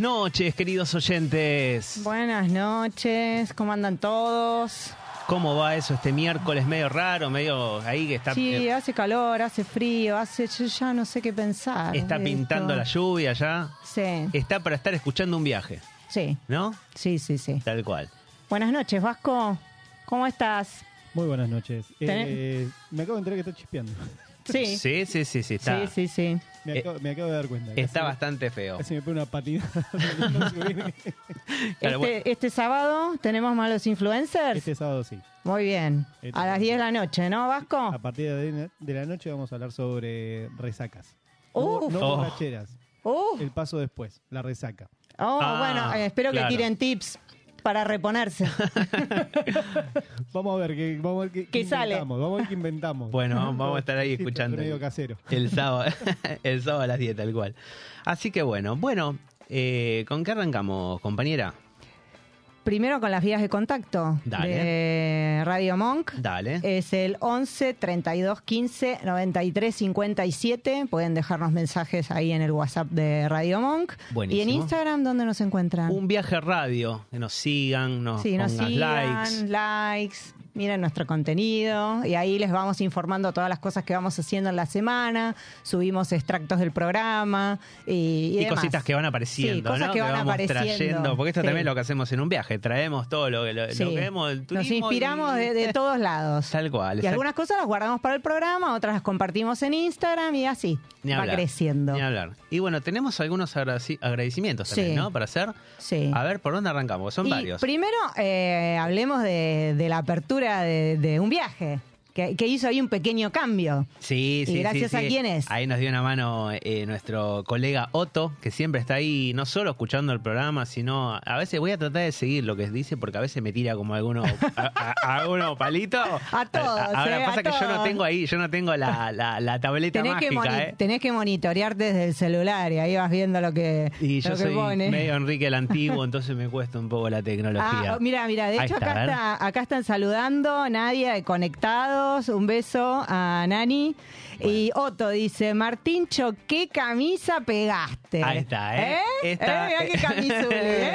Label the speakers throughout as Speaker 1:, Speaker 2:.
Speaker 1: Noches, queridos oyentes.
Speaker 2: Buenas noches, ¿cómo andan todos?
Speaker 1: ¿Cómo va eso este miércoles medio raro, medio ahí que está,
Speaker 2: Sí,
Speaker 1: eh,
Speaker 2: hace calor, hace frío, hace yo ya no sé qué pensar.
Speaker 1: está
Speaker 2: de
Speaker 1: pintando la lluvia ya?
Speaker 2: Sí,
Speaker 1: Está para estar escuchando un viaje,
Speaker 2: sí,
Speaker 1: ¿no?
Speaker 2: sí, sí, sí.
Speaker 1: Tal cual.
Speaker 2: Buenas noches, Vasco. ¿Cómo estás?
Speaker 3: Muy buenas noches. Eh, me acabo de enterar que está chispeando.
Speaker 2: Sí, sí,
Speaker 1: Sí, sí, sí, sí,
Speaker 2: sí, sí.
Speaker 3: Me,
Speaker 1: Eh,
Speaker 3: acabo, me acabo de dar cuenta.
Speaker 1: está
Speaker 3: Casi-
Speaker 1: bastante feo.
Speaker 3: Casi me pone una
Speaker 1: bueno.
Speaker 2: Este, este sábado tenemos malos influencers.
Speaker 3: este sábado sí.
Speaker 2: Muy bien.
Speaker 3: Este
Speaker 2: A las
Speaker 3: sábado.
Speaker 2: 10 de la noche, ¿no, Vasco?
Speaker 3: A partir de, de la noche vamos a hablar sobre resacas.
Speaker 2: Uf.
Speaker 3: No, no
Speaker 1: Oh.
Speaker 3: borracheras.
Speaker 2: Uh,
Speaker 3: El paso después, la resaca.
Speaker 2: oh,
Speaker 1: Ah,
Speaker 2: bueno, eh, espero
Speaker 1: claro.
Speaker 2: que tiren tips para reponerse.
Speaker 3: Vamos a ver qué, vamos a ver qué,
Speaker 2: ¿Qué sale?
Speaker 3: inventamos. Vamos a ver qué inventamos.
Speaker 1: Bueno, vamos a estar ahí
Speaker 3: Sí,
Speaker 1: escuchando.
Speaker 3: medio casero.
Speaker 1: El sábado, el sábado a las 10, tal cual. Así que bueno, bueno, eh, ¿con qué arrancamos, compañera?
Speaker 2: Primero con las vías de contacto
Speaker 1: Dale.
Speaker 2: de Radio Monk.
Speaker 1: Dale.
Speaker 2: Es el 11 32 15 93 57. Pueden dejarnos mensajes ahí en el WhatsApp de Radio Monk.
Speaker 1: Buenísimo.
Speaker 2: Y en Instagram, ¿dónde nos encuentran?
Speaker 1: Un viaje radio, que nos sigan, nos
Speaker 2: sí, nos sigan,
Speaker 1: likes.
Speaker 2: likes, miren nuestro contenido y ahí les vamos informando todas las cosas que vamos haciendo en la semana, subimos extractos del programa y, y
Speaker 1: Y
Speaker 2: demás.
Speaker 1: cositas que van apareciendo,
Speaker 2: Sí, cosas
Speaker 1: ¿no?
Speaker 2: que van
Speaker 1: vamos
Speaker 2: apareciendo.
Speaker 1: trayendo, porque esto
Speaker 2: Sí.
Speaker 1: también es lo que hacemos en un viaje, traemos todo lo, que- lo, lo
Speaker 2: Sí.
Speaker 1: que vemos del turismo.
Speaker 2: Nos inspiramos
Speaker 1: y-
Speaker 2: de, de todos lados.
Speaker 1: Tal cual.
Speaker 2: Y algunas cosas las guardamos para el programa, otras las compartimos en Instagram y así
Speaker 1: Ni
Speaker 2: va
Speaker 1: hablar,
Speaker 2: creciendo.
Speaker 1: Ni hablar. Y bueno, tenemos algunos agradeci- agradecimientos también. ¿no? Para hacer.
Speaker 2: Sí.
Speaker 1: A ver, ¿por dónde arrancamos? Son
Speaker 2: y
Speaker 1: varios.
Speaker 2: primero eh, hablemos de, de la apertura de, de un viaje, que, que hizo ahí un pequeño cambio.
Speaker 1: Sí,
Speaker 2: ¿Y
Speaker 1: sí,
Speaker 2: gracias
Speaker 1: sí,
Speaker 2: a
Speaker 1: sí.
Speaker 2: quién es?
Speaker 1: Ahí nos dio una mano eh, nuestro colega Otto, que siempre está ahí, no solo escuchando el programa, sino a veces voy a tratar de seguir lo que dice, porque a veces me tira como alguno, a, a- alguno palito.
Speaker 2: A todos,
Speaker 1: Ahora
Speaker 2: eh,
Speaker 1: pasa
Speaker 2: a
Speaker 1: que yo no tengo ahí, yo no tengo la, la, la tableta
Speaker 2: Tenés
Speaker 1: mágica, ¿eh?
Speaker 2: tenés que monitorear desde el celular y ahí vas viendo lo que,
Speaker 1: Y
Speaker 2: lo
Speaker 1: yo
Speaker 2: que
Speaker 1: soy
Speaker 2: pone.
Speaker 1: medio Enrique el Antiguo, entonces me cuesta un poco la tecnología.
Speaker 2: Ah, mira, mira, de
Speaker 1: Ahí
Speaker 2: hecho
Speaker 1: está,
Speaker 2: acá, está, acá están saludando Nadia de Un beso a Nani. Y Otto dice, Martincho, ¿qué camisa pegaste?
Speaker 1: Ahí está, ¿eh?
Speaker 2: ¿Eh?
Speaker 1: Esta-
Speaker 2: ¿Eh? Mirá qué camisuli, ¿eh?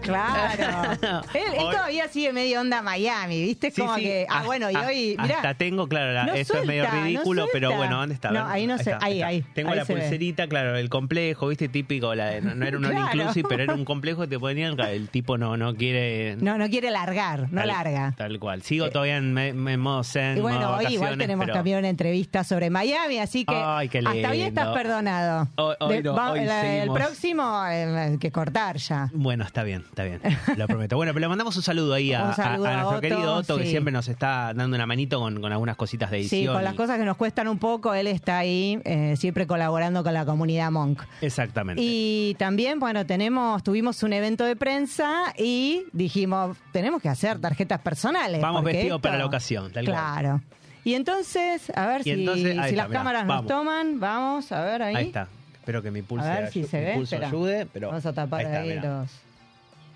Speaker 2: Claro. él, él todavía sigue medio onda Miami, ¿viste? Es
Speaker 1: Sí,
Speaker 2: como
Speaker 1: sí,
Speaker 2: que, ah,
Speaker 1: hasta-
Speaker 2: bueno, y hoy, mirá.
Speaker 1: Hasta tengo, claro, la-
Speaker 2: No
Speaker 1: esto es medio
Speaker 2: no
Speaker 1: ridículo, pero bueno, ¿dónde está?
Speaker 2: No, ahí no sé, ahí,
Speaker 1: está.
Speaker 2: ahí,
Speaker 1: Tengo
Speaker 2: ahí
Speaker 1: la
Speaker 2: ve.
Speaker 1: pulserita, claro, el complejo, ¿viste? Típico, la de- no, no era un
Speaker 2: Claro.
Speaker 1: inclusive, pero era un complejo que te ponían, el tipo no, no quiere...
Speaker 2: No, no quiere largar, no
Speaker 1: tal-
Speaker 2: larga.
Speaker 1: Tal cual. Sigo todavía en, en modo zen,
Speaker 2: Y bueno,
Speaker 1: modo
Speaker 2: hoy igual tenemos
Speaker 1: pero-
Speaker 2: también una entrevista sobre Miami, así que
Speaker 1: Ay, qué
Speaker 2: hasta hoy estás
Speaker 1: lindo.
Speaker 2: perdonado.
Speaker 1: Hoy- hoy
Speaker 2: De-
Speaker 1: no,
Speaker 2: va-
Speaker 1: hoy
Speaker 2: la- el próximo eh, hay que cortar ya.
Speaker 1: Bueno, está bien, está bien, lo prometo. Bueno, pero le mandamos un saludo ahí a,
Speaker 2: Un saludo
Speaker 1: a- a
Speaker 2: a
Speaker 1: nuestro
Speaker 2: Otto,
Speaker 1: querido Otto, que siempre nos está dando una manito con, con algunas cositas de edición.
Speaker 2: Sí, con las cosas que nos cuestan un poco, él está ahí eh, siempre colaborando con la comunidad Monk.
Speaker 1: Exactamente.
Speaker 2: Y también, bueno, tenemos, tuvimos un evento de prensa y dijimos, tenemos que hacer tarjetas personales.
Speaker 1: Vamos vestidos
Speaker 2: esto-
Speaker 1: para la ocasión, tal cual.
Speaker 2: Claro. Y entonces, a ver
Speaker 1: Y
Speaker 2: si,
Speaker 1: entonces, ahí
Speaker 2: si
Speaker 1: está,
Speaker 2: las
Speaker 1: mirá,
Speaker 2: cámaras
Speaker 1: vamos.
Speaker 2: nos toman, vamos, a ver ahí.
Speaker 1: Ahí está. Espero que mi pulso,
Speaker 2: A ver si se
Speaker 1: mi
Speaker 2: ve.
Speaker 1: pulso ayude, pero
Speaker 2: Vamos a tapar
Speaker 1: ahí
Speaker 2: ahí,
Speaker 1: está,
Speaker 2: los.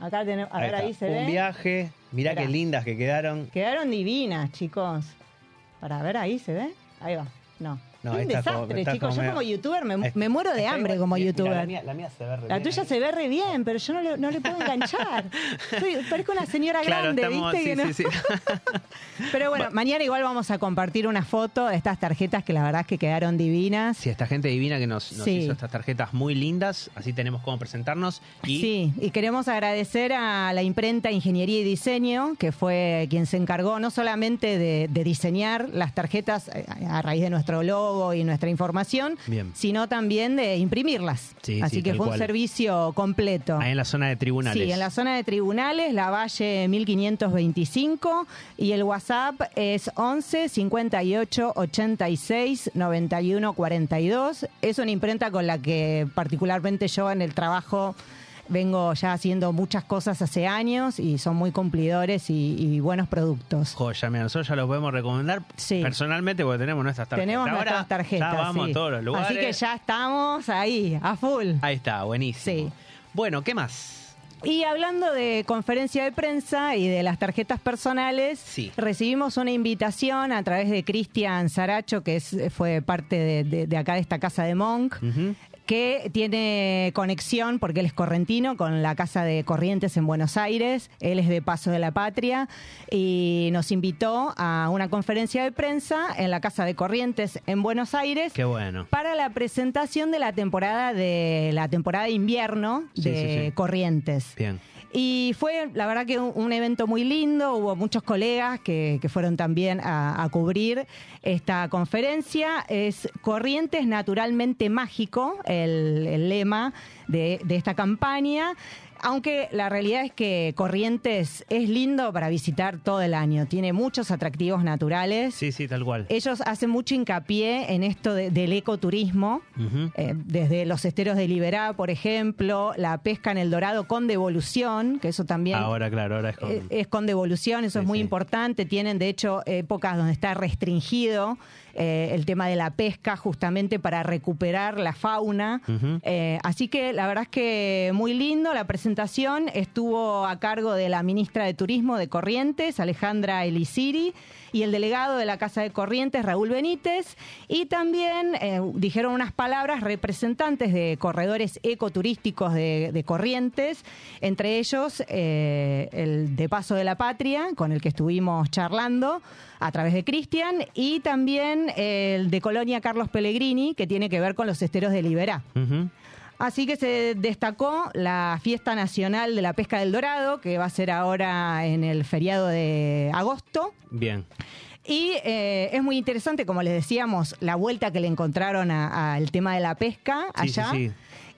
Speaker 2: Acá tenemos. A
Speaker 1: Ahí
Speaker 2: ver,
Speaker 1: está.
Speaker 2: ahí se
Speaker 1: Un
Speaker 2: ve.
Speaker 1: viaje. Mirá
Speaker 2: Esperá.
Speaker 1: qué lindas que quedaron.
Speaker 2: Quedaron divinas, chicos. Para ver, ahí se ve. Ahí va. No.
Speaker 1: No,
Speaker 2: un
Speaker 1: como-
Speaker 2: desastre, chicos.
Speaker 1: como
Speaker 2: Yo
Speaker 1: medio-
Speaker 2: como youtuber me, muero de
Speaker 1: está
Speaker 2: hambre
Speaker 1: igual.
Speaker 2: como
Speaker 1: Mira,
Speaker 2: youtuber.
Speaker 1: La mía, la mía se ve re
Speaker 2: La
Speaker 1: bien
Speaker 2: tuya
Speaker 1: ahí.
Speaker 2: se ve re bien, pero yo no le, no le puedo enganchar. Soy, parezco una señora
Speaker 1: Claro,
Speaker 2: grande,
Speaker 1: estamos,
Speaker 2: ¿viste?
Speaker 1: sí,
Speaker 2: que no-
Speaker 1: sí, sí.
Speaker 2: Pero bueno, mañana igual vamos a compartir una foto de estas tarjetas que la verdad es que quedaron divinas.
Speaker 1: Sí, esta gente divina que nos, hizo estas tarjetas muy lindas, así tenemos cómo presentarnos. Y
Speaker 2: Sí, y queremos agradecer a la imprenta Ingeniería y Diseño, que fue quien se encargó no solamente de, de diseñar las tarjetas eh, a raíz de nuestro logo y nuestra información,
Speaker 1: Bien.
Speaker 2: sino también de imprimirlas.
Speaker 1: Sí,
Speaker 2: Así
Speaker 1: sí,
Speaker 2: que fue
Speaker 1: cual.
Speaker 2: un servicio completo.
Speaker 1: ahí en la zona de tribunales.
Speaker 2: Sí, en la zona de tribunales, la Valle 1525 y el WhatsApp es 11 58 86 91 42. Es una imprenta con la que particularmente yo en el trabajo vengo ya haciendo muchas cosas hace años y son muy cumplidores y, y buenos productos.
Speaker 1: Joya, mira, nosotros ya los podemos recomendar
Speaker 2: Sí.
Speaker 1: personalmente porque tenemos nuestras tarjetas.
Speaker 2: Tenemos
Speaker 1: Ahora
Speaker 2: nuestras tarjetas.
Speaker 1: Ya vamos
Speaker 2: sí.
Speaker 1: a todos los lugares.
Speaker 2: Así que ya estamos ahí, a full.
Speaker 1: Ahí está, buenísimo.
Speaker 2: Sí.
Speaker 1: Bueno, ¿qué más?
Speaker 2: Y hablando de conferencia de prensa y de las tarjetas personales,
Speaker 1: Sí.
Speaker 2: recibimos una invitación a través de Cristian Saracho, que es, fue parte de, de- de acá de esta casa de Monk,
Speaker 1: Ujú.
Speaker 2: Que tiene conexión, porque él es correntino, con la Casa de Corrientes en Buenos Aires. Él es de Paso de la Patria y nos invitó a una conferencia de prensa en la Casa de Corrientes en Buenos Aires
Speaker 1: Qué bueno.
Speaker 2: para la presentación de la temporada de la temporada de invierno
Speaker 1: Sí,
Speaker 2: de
Speaker 1: sí, sí.
Speaker 2: Corrientes.
Speaker 1: Bien.
Speaker 2: Y fue, la verdad, que un, evento muy lindo. Hubo muchos colegas que, que fueron también a, a cubrir esta conferencia. Es Corrientes Naturalmente Mágico, el, el lema de, de esta campaña. Aunque la realidad es que Corrientes es lindo para visitar todo el año. Tiene muchos atractivos naturales.
Speaker 1: Sí, sí, tal cual.
Speaker 2: Ellos hacen mucho hincapié en esto de- del ecoturismo. Eh, desde los esteros de Liberá, por ejemplo, la pesca en el Dorado con devolución, que eso también
Speaker 1: Ahora, claro, ahora es con...
Speaker 2: eh, es con devolución, eso
Speaker 1: Sí,
Speaker 2: es muy
Speaker 1: sí.
Speaker 2: importante. Tienen, de hecho, épocas donde está restringido eh, el tema de la pesca, justamente para recuperar la fauna. Eh, así que la verdad es que muy lindo. La presentación estuvo a cargo de la ministra de Turismo de Corrientes, Alejandra Elisiri, y el delegado de la Casa de Corrientes, Raúl Benítez. Y también eh, dijeron unas palabras representantes de corredores ecoturísticos de, Corrientes, entre ellos eh, el de Paso de la Patria, con el que estuvimos charlando a través de Cristian, y también el de Colonia Carlos Pellegrini, que tiene que ver con los esteros de Liberá. Así que se destacó la fiesta nacional de la pesca del dorado, que va a ser ahora en el feriado de agosto.
Speaker 1: Bien.
Speaker 2: Y eh, es muy interesante, como les decíamos, la vuelta que le encontraron al tema de la pesca
Speaker 1: Sí, sí,
Speaker 2: allá.
Speaker 1: sí.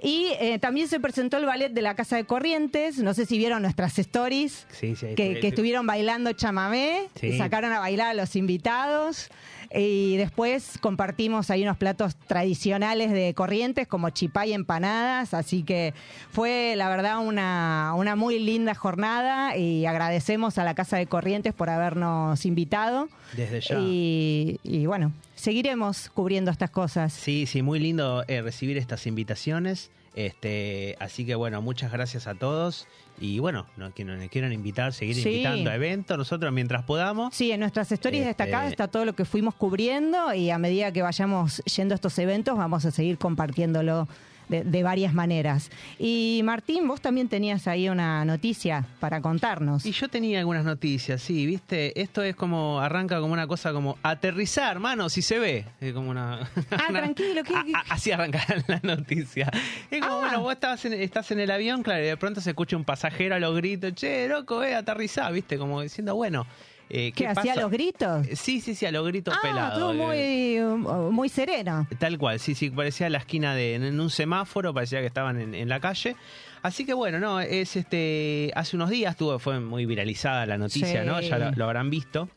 Speaker 2: Y eh, también se presentó el ballet de la Casa de Corrientes. No sé si vieron nuestras stories.
Speaker 1: Sí, sí. ahí
Speaker 2: Que, que estuvieron bailando chamamé, sacaron a bailar a los invitados y después compartimos ahí unos platos tradicionales de Corrientes como chipá y empanadas, así que fue la verdad una, una muy linda jornada y agradecemos a la Casa de Corrientes por habernos invitado
Speaker 1: Desde ya.
Speaker 2: y, y bueno, seguiremos cubriendo estas cosas.
Speaker 1: Sí, sí, muy lindo eh, recibir estas invitaciones. Este, así que bueno, muchas gracias a todos. Y bueno, no, que nos quieran invitar, seguir
Speaker 2: Sí.
Speaker 1: invitando a eventos, nosotros mientras podamos.
Speaker 2: Sí, en nuestras stories
Speaker 1: Este-
Speaker 2: destacadas está todo lo que fuimos cubriendo y a medida que vayamos yendo a estos eventos vamos a seguir compartiéndolo de, de varias maneras. Y Martín, vos también tenías ahí una noticia para contarnos.
Speaker 1: Y yo tenía algunas noticias, sí, viste, esto es como, arranca como una cosa como aterrizar, hermano, si se ve. Es como una...
Speaker 2: Ah,
Speaker 1: una-
Speaker 2: tranquilo, ¿qué-
Speaker 1: A-
Speaker 2: qué-
Speaker 1: a- así arranca la noticia. Es como,
Speaker 2: Ah.
Speaker 1: bueno, vos estabas en- estás en el avión, claro, y de pronto se escucha un pasajero a los gritos, che, loco, eh, aterrizá, viste, como diciendo, bueno, eh, ¿qué
Speaker 2: ¿Qué hacía los gritos?
Speaker 1: Sí, sí, sí, a los gritos
Speaker 2: Ah,
Speaker 1: pelados. eh.
Speaker 2: muy, muy sereno.
Speaker 1: Tal cual, sí, sí, parecía la esquina de en un semáforo, parecía que estaban en, en la calle. Así que bueno, no, es este, hace unos días tuvo, fue muy viralizada la noticia,
Speaker 2: Sí.
Speaker 1: ¿no? Ya lo, lo habrán visto.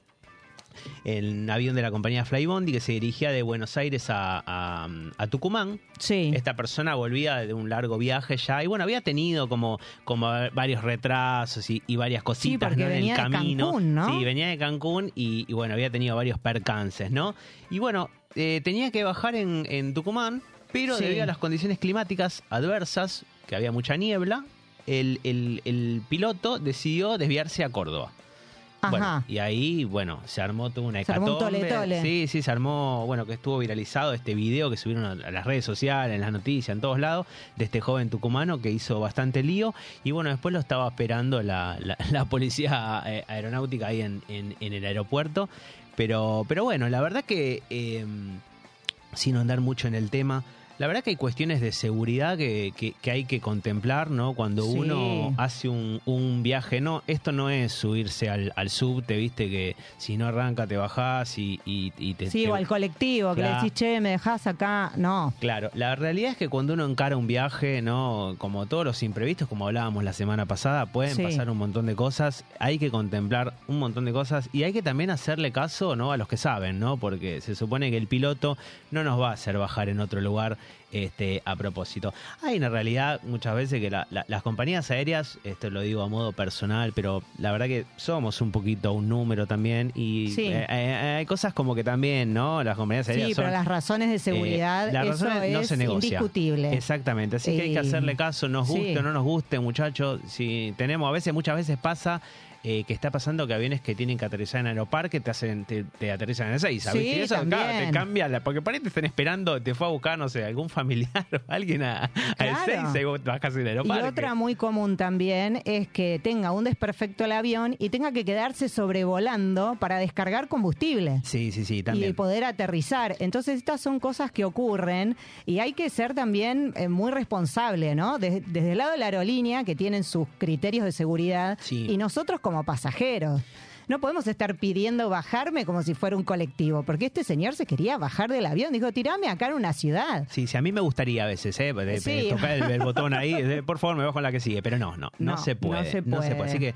Speaker 1: El avión de la compañía Flybondi que se dirigía de Buenos Aires a, a- a Tucumán.
Speaker 2: Sí.
Speaker 1: Esta persona volvía de un largo viaje ya y bueno, había tenido como, como varios retrasos y, y varias cositas en el
Speaker 2: de
Speaker 1: camino.
Speaker 2: Cancún, ¿no?
Speaker 1: Sí, venía de Cancún y, y, bueno, había tenido varios percances, ¿no? Y bueno, eh, tenía que bajar en, en Tucumán, pero
Speaker 2: Sí.
Speaker 1: debido a las condiciones climáticas adversas, que había mucha niebla, el, el- el piloto decidió desviarse a Córdoba.
Speaker 2: Ajá.
Speaker 1: Bueno, y ahí, bueno, se armó toda una
Speaker 2: Se armó un
Speaker 1: hecatombe.
Speaker 2: tole-tole.
Speaker 1: Sí, sí, se armó, bueno, que estuvo viralizado este video que subieron a, las redes sociales, en las noticias, en todos lados, de este joven tucumano que hizo bastante lío. Y bueno, después lo estaba esperando la, la- la policía eh, aeronáutica ahí en, en- en el aeropuerto. Pero, pero bueno, la verdad que, eh, sin andar mucho en el tema, la verdad que hay cuestiones de seguridad que, que- que hay que contemplar, ¿no? Cuando
Speaker 2: Sí.
Speaker 1: uno hace un, un viaje, no, esto no es subirse al, al subte, viste, que si no arranca te bajás y, y, y te...
Speaker 2: Sí,
Speaker 1: te-
Speaker 2: o al colectivo, que le decís, che, me dejás acá. No.
Speaker 1: Claro, la realidad es que cuando uno encara un viaje, ¿no? Como todos los imprevistos, como hablábamos la semana pasada, pueden
Speaker 2: Sí.
Speaker 1: pasar un montón de cosas, hay que contemplar un montón de cosas y hay que también hacerle caso, ¿no? A los que saben, ¿no? Porque se supone que el piloto no nos va a hacer bajar en otro lugar este, a propósito. Hay una realidad muchas veces que la- la- las compañías aéreas, esto lo digo a modo personal, pero la verdad que somos un poquito un número también y
Speaker 2: Sí.
Speaker 1: eh, eh, hay cosas como que también, ¿no? Las compañías aéreas
Speaker 2: Sí,
Speaker 1: son...
Speaker 2: pero las razones de seguridad,
Speaker 1: Eh, las
Speaker 2: eso
Speaker 1: razones no
Speaker 2: es
Speaker 1: se negocia.
Speaker 2: indiscutible.
Speaker 1: Exactamente, así que hay que hacerle caso, nos guste
Speaker 2: sí.
Speaker 1: o no nos guste, muchachos. Si tenemos, a veces, muchas veces pasa eh, que está pasando que aviones que tienen que aterrizar en aeroparque te hacen, te, te aterrizan en Ezeiza,
Speaker 2: Sí,
Speaker 1: ¿viste? Y eso
Speaker 2: también.
Speaker 1: te cambia, la, porque por ahí te están esperando, te fue a buscar, no sé, algún familiar o alguien a, a
Speaker 2: Claro.
Speaker 1: Ezeiza y vos bajás en el
Speaker 2: Y
Speaker 1: aeroparque.
Speaker 2: otra muy común también es que tenga un desperfecto el avión y tenga que quedarse sobrevolando para descargar combustible.
Speaker 1: Sí, sí, sí,
Speaker 2: y
Speaker 1: también.
Speaker 2: poder aterrizar. Entonces estas son cosas que ocurren y hay que ser también eh, muy responsable, ¿no? Des- desde el lado de la aerolínea, que tienen sus criterios de seguridad,
Speaker 1: Sí.
Speaker 2: y nosotros como pasajeros. No podemos estar pidiendo bajarme como si fuera un colectivo, porque este señor se quería bajar del avión. Dijo, tirame acá en una ciudad.
Speaker 1: Sí, sí, a mí me gustaría a veces, ¿eh? De-
Speaker 2: Sí.
Speaker 1: tocar el, el botón ahí, de, por favor, me bajo en la que sigue, pero no, no, no,
Speaker 2: No,
Speaker 1: se
Speaker 2: no
Speaker 1: puede.
Speaker 2: se puede.
Speaker 1: Así que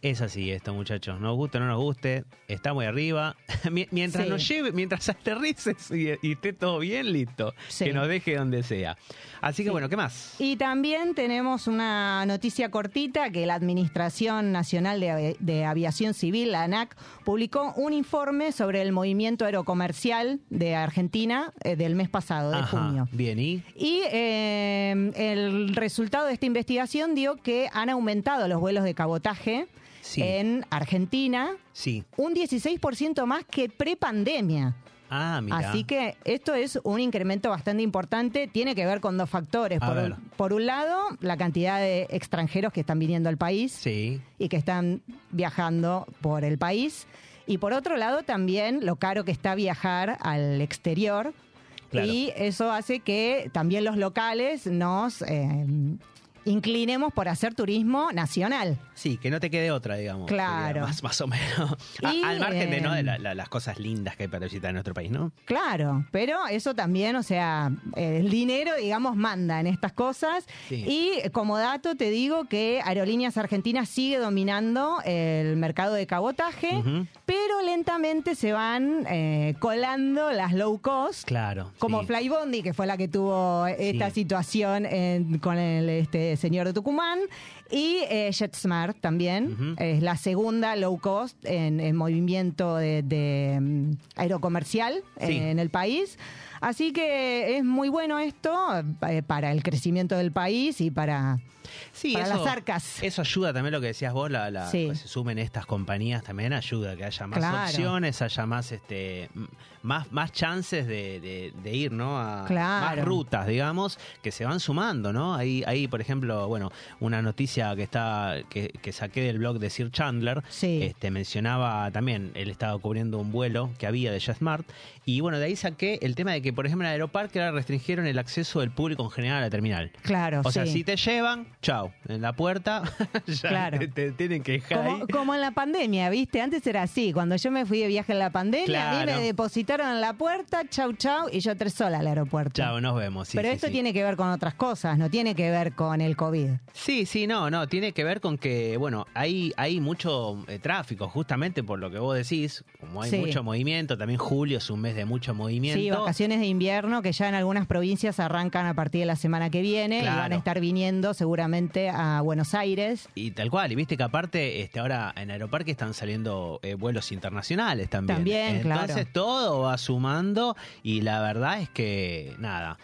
Speaker 1: es así esto, muchachos. Nos guste o no nos guste, está muy arriba. Mi- mientras
Speaker 2: Sí.
Speaker 1: nos lleve, mientras aterrices y, y esté todo bien, listo.
Speaker 2: Sí.
Speaker 1: Que nos deje donde sea. Así que
Speaker 2: Sí.
Speaker 1: bueno, ¿qué más?
Speaker 2: Y también tenemos una noticia cortita que la Administración Nacional de Aviación Civil, la ANAC, publicó un informe sobre el movimiento aerocomercial de Argentina eh, del mes pasado, de
Speaker 1: Ajá,
Speaker 2: junio.
Speaker 1: bien, ¿y?
Speaker 2: Y eh, el resultado de esta investigación dio que han aumentado los vuelos de cabotaje
Speaker 1: Sí.
Speaker 2: en Argentina
Speaker 1: Sí.
Speaker 2: un 16% más que prepandemia.
Speaker 1: Ah, mira.
Speaker 2: Así que esto es un incremento bastante importante. Tiene que ver con dos factores. Por un, por un lado, la cantidad de extranjeros que están viniendo al país
Speaker 1: Sí.
Speaker 2: y que están viajando por el país. Y por otro lado, también lo caro que está viajar al exterior.
Speaker 1: Claro.
Speaker 2: Y eso hace que también los locales nos eh, inclinemos por hacer turismo nacional.
Speaker 1: Sí, que no te quede otra, digamos.
Speaker 2: Claro.
Speaker 1: sería Más, más o menos. A- al margen de, ¿no? de
Speaker 2: eh,
Speaker 1: la- la- las cosas lindas que hay para visitar en nuestro país, ¿no?
Speaker 2: Claro, pero eso también, o sea, el dinero, digamos, manda en estas cosas.
Speaker 1: Sí.
Speaker 2: Y como dato te digo que Aerolíneas Argentinas sigue dominando el mercado de cabotaje, pero lentamente se van eh, colando las low cost.
Speaker 1: Claro.
Speaker 2: Como
Speaker 1: sí.
Speaker 2: Flybondi, que fue la que tuvo esta
Speaker 1: Sí.
Speaker 2: situación en- con el este, señor de Tucumán, y eh, JetSmart también, es la segunda low cost en, en movimiento de, de, mm, aerocomercial
Speaker 1: Sí.
Speaker 2: en el país. Así que es muy bueno esto eh, para el crecimiento del país y para,
Speaker 1: Sí,
Speaker 2: para
Speaker 1: eso,
Speaker 2: las arcas.
Speaker 1: Eso ayuda también lo que decías vos, la, la-
Speaker 2: Sí.
Speaker 1: que se sumen estas compañías también ayuda, que haya más
Speaker 2: Claro.
Speaker 1: opciones, haya más este más, más chances de, de- de ir, ¿no? A
Speaker 2: Claro.
Speaker 1: más rutas, digamos, que se van sumando, ¿no? Ahí, ahí, por ejemplo, bueno, una noticia que está, que, que saqué del blog de Sir Chandler,
Speaker 2: Sí.
Speaker 1: este, mencionaba también, él estaba cubriendo un vuelo que había de JetSmart, y bueno, de ahí saqué el tema de que, por ejemplo, en Aeroparque ahora restringieron el acceso del público en general a la terminal.
Speaker 2: Claro,
Speaker 1: O sea,
Speaker 2: sí.
Speaker 1: si te llevan, chao, en la puerta ya
Speaker 2: Claro.
Speaker 1: te, te tienen que dejar ahí.
Speaker 2: Como, en la pandemia, ¿viste? Antes era así. Cuando yo me fui de viaje en la pandemia, a mí me depositaron en la puerta, chau, chau, y yo tres sola al aeropuerto.
Speaker 1: Chao, nos vemos. sí,
Speaker 2: Pero
Speaker 1: sí,
Speaker 2: esto
Speaker 1: sí.
Speaker 2: tiene que ver con otras cosas, no tiene que ver con el COVID.
Speaker 1: Sí, sí, no, no, tiene que ver con que, bueno, hay, hay mucho eh, tráfico, justamente por lo que vos decís, como hay mucho movimiento, también julio es un mes de mucho movimiento.
Speaker 2: Sí, vacaciones de invierno que ya en algunas provincias arrancan a partir de la semana que viene y van a estar viniendo seguramente a Buenos Aires.
Speaker 1: Y tal cual, y viste que aparte, este, ahora en Aeroparque están saliendo eh, vuelos internacionales también.
Speaker 2: También,
Speaker 1: Entonces
Speaker 2: claro.
Speaker 1: todo va sumando y la verdad es que, nada.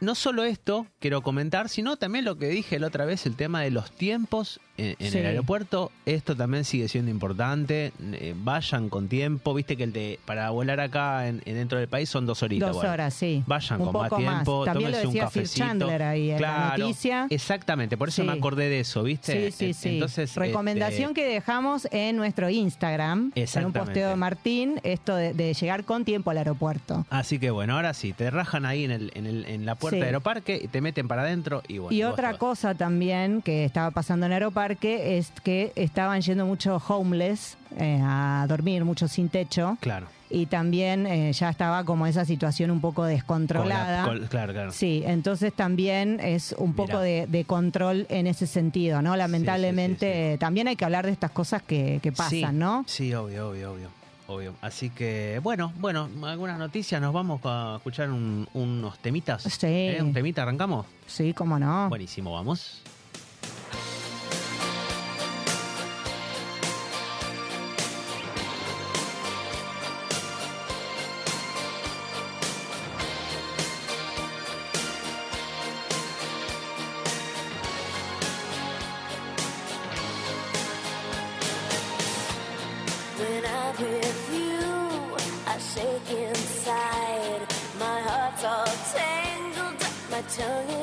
Speaker 1: No solo esto quiero comentar, sino también lo que dije la otra vez, el tema de los tiempos en, en
Speaker 2: Sí.
Speaker 1: el aeropuerto. Esto también sigue siendo importante. Eh, vayan con tiempo. Viste que el de para volar acá en, en dentro del país son dos horitas.
Speaker 2: Dos
Speaker 1: bueno.
Speaker 2: horas, sí.
Speaker 1: Vayan
Speaker 2: Un
Speaker 1: con más
Speaker 2: más.
Speaker 1: tiempo.
Speaker 2: También lo
Speaker 1: tómense un cafecito.
Speaker 2: Chandler ahí en la
Speaker 1: Claro,
Speaker 2: noticia.
Speaker 1: Exactamente, por eso
Speaker 2: Sí.
Speaker 1: me acordé de eso, ¿viste?
Speaker 2: Sí, sí, sí.
Speaker 1: Entonces,
Speaker 2: Recomendación
Speaker 1: este,
Speaker 2: que dejamos en nuestro Instagram, en un posteo de Martín, esto de, de llegar con tiempo al aeropuerto.
Speaker 1: Así que bueno, ahora sí, te rajan ahí en, el, en, el, en la puerta
Speaker 2: Sí.
Speaker 1: de Aeroparque, te meten para adentro y bueno.
Speaker 2: y otra
Speaker 1: vas.
Speaker 2: cosa también que estaba pasando en Aeroparque es que estaban yendo muchos homeless eh, a dormir, muchos sin techo.
Speaker 1: Claro.
Speaker 2: Y también eh, ya estaba como esa situación un poco descontrolada.
Speaker 1: Con la- con- claro, claro.
Speaker 2: Sí, entonces también es un poco de, de control en ese sentido, ¿no? Lamentablemente
Speaker 1: sí, sí.
Speaker 2: también hay que hablar de estas cosas que, que pasan, ¿no?
Speaker 1: Sí, obvio, obvio, obvio. Obvio. Así que, bueno, bueno, algunas noticias, nos vamos a escuchar un- unos temitas.
Speaker 2: Sí.
Speaker 1: ¿Eh? ¿Un temita arrancamos?
Speaker 2: Sí, cómo no.
Speaker 1: Buenísimo, vamos.
Speaker 4: tell you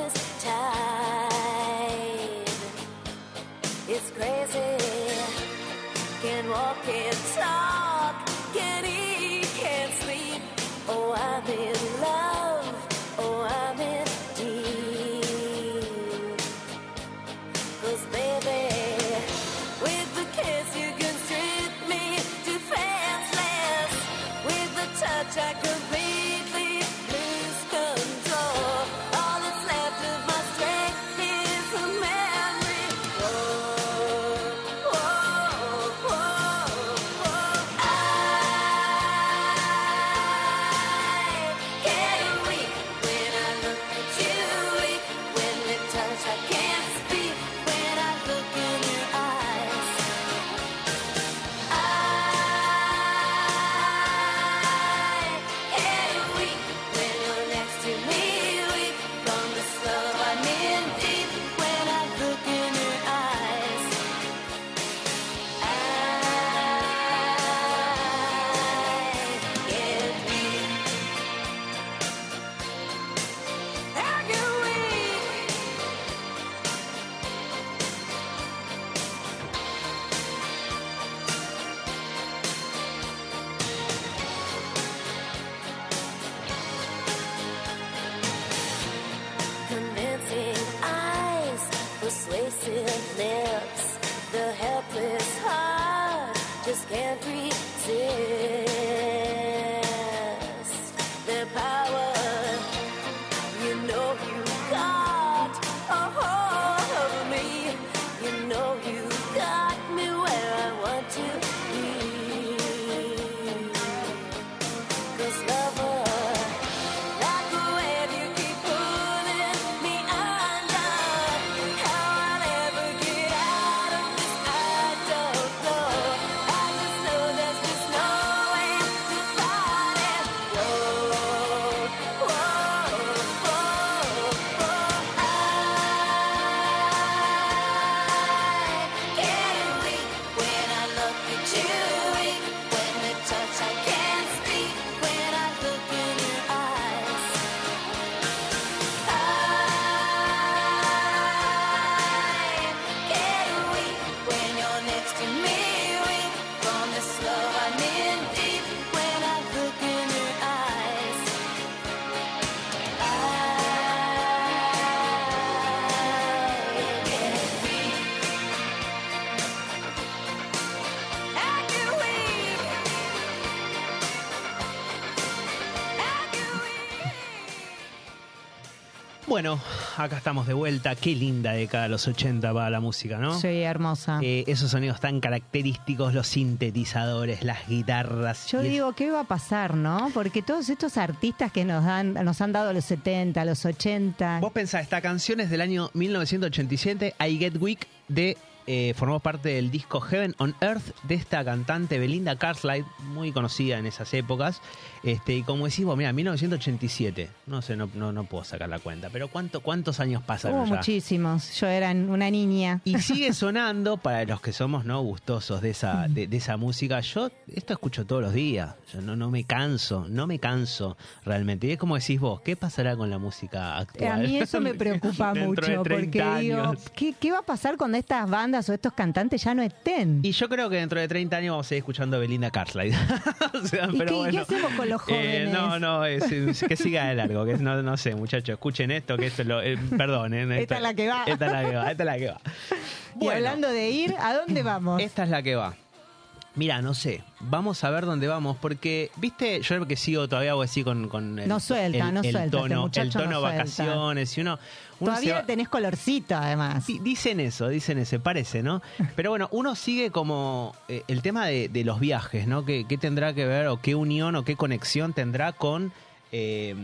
Speaker 1: Bueno, acá estamos de vuelta. Qué linda década de los 80 va la música, ¿no?
Speaker 2: Sí, hermosa.
Speaker 1: Eh, esos sonidos tan característicos, los sintetizadores, las guitarras.
Speaker 2: Yo digo, ¿qué va a pasar, no? Porque todos estos artistas que nos dan, nos han dado los 70, los 80.
Speaker 1: Vos pensás, esta canción es del año 1987, I Get Weak, de eh, formó parte del disco Heaven on Earth de esta cantante Belinda Carlisle, muy conocida en esas épocas. Este, y como decís vos, mira, 1987, no sé, no, no, no puedo sacar la cuenta, pero ¿cuánto, ¿cuántos años pasaron
Speaker 2: Hubo
Speaker 1: ya?
Speaker 2: muchísimos. Yo era una niña.
Speaker 1: Y sigue sonando para los que somos no gustosos de esa, de, de esa música. Yo esto escucho todos los días. Yo no, no me canso, no me canso realmente. Y es como decís vos, ¿qué pasará con la música actual?
Speaker 2: A mí eso me preocupa mucho
Speaker 1: 30
Speaker 2: porque digo. ¿qué, qué va a pasar cuando estas bandas o estos cantantes ya no estén?
Speaker 1: Y yo creo que dentro de 30 años vamos a seguir escuchando a Belinda Carlisle. O sea,
Speaker 2: ¿Y
Speaker 1: pero
Speaker 2: qué-
Speaker 1: bueno.
Speaker 2: qué hacemos con los
Speaker 1: Eh,
Speaker 2: jóvenes?
Speaker 1: no, no, es- es- que siga de largo. Que no, no sé, muchachos, escuchen esto, que esto es lo. eh, perdón, eh,
Speaker 2: Esta es la que va.
Speaker 1: Esta es la que va, esta es la que va.
Speaker 2: y hablando de ir, ¿a dónde vamos?
Speaker 1: Esta es la que va. Mira, no sé. Vamos a ver dónde vamos, porque, viste, yo que sigo todavía así con, con el,
Speaker 2: No suelta,
Speaker 1: el-
Speaker 2: no
Speaker 1: el
Speaker 2: suelta, este
Speaker 1: tono,
Speaker 2: muchacho
Speaker 1: el tono
Speaker 2: no
Speaker 1: vacaciones, y uno,
Speaker 2: Todavía
Speaker 1: va-
Speaker 2: tenés colorcito, además.
Speaker 1: Dicen eso, dicen eso, parece, ¿no? Pero bueno, uno sigue como eh, el tema de, de los viajes, ¿no? ¿Qué, qué tendrá que ver o qué unión o qué conexión tendrá con, eh,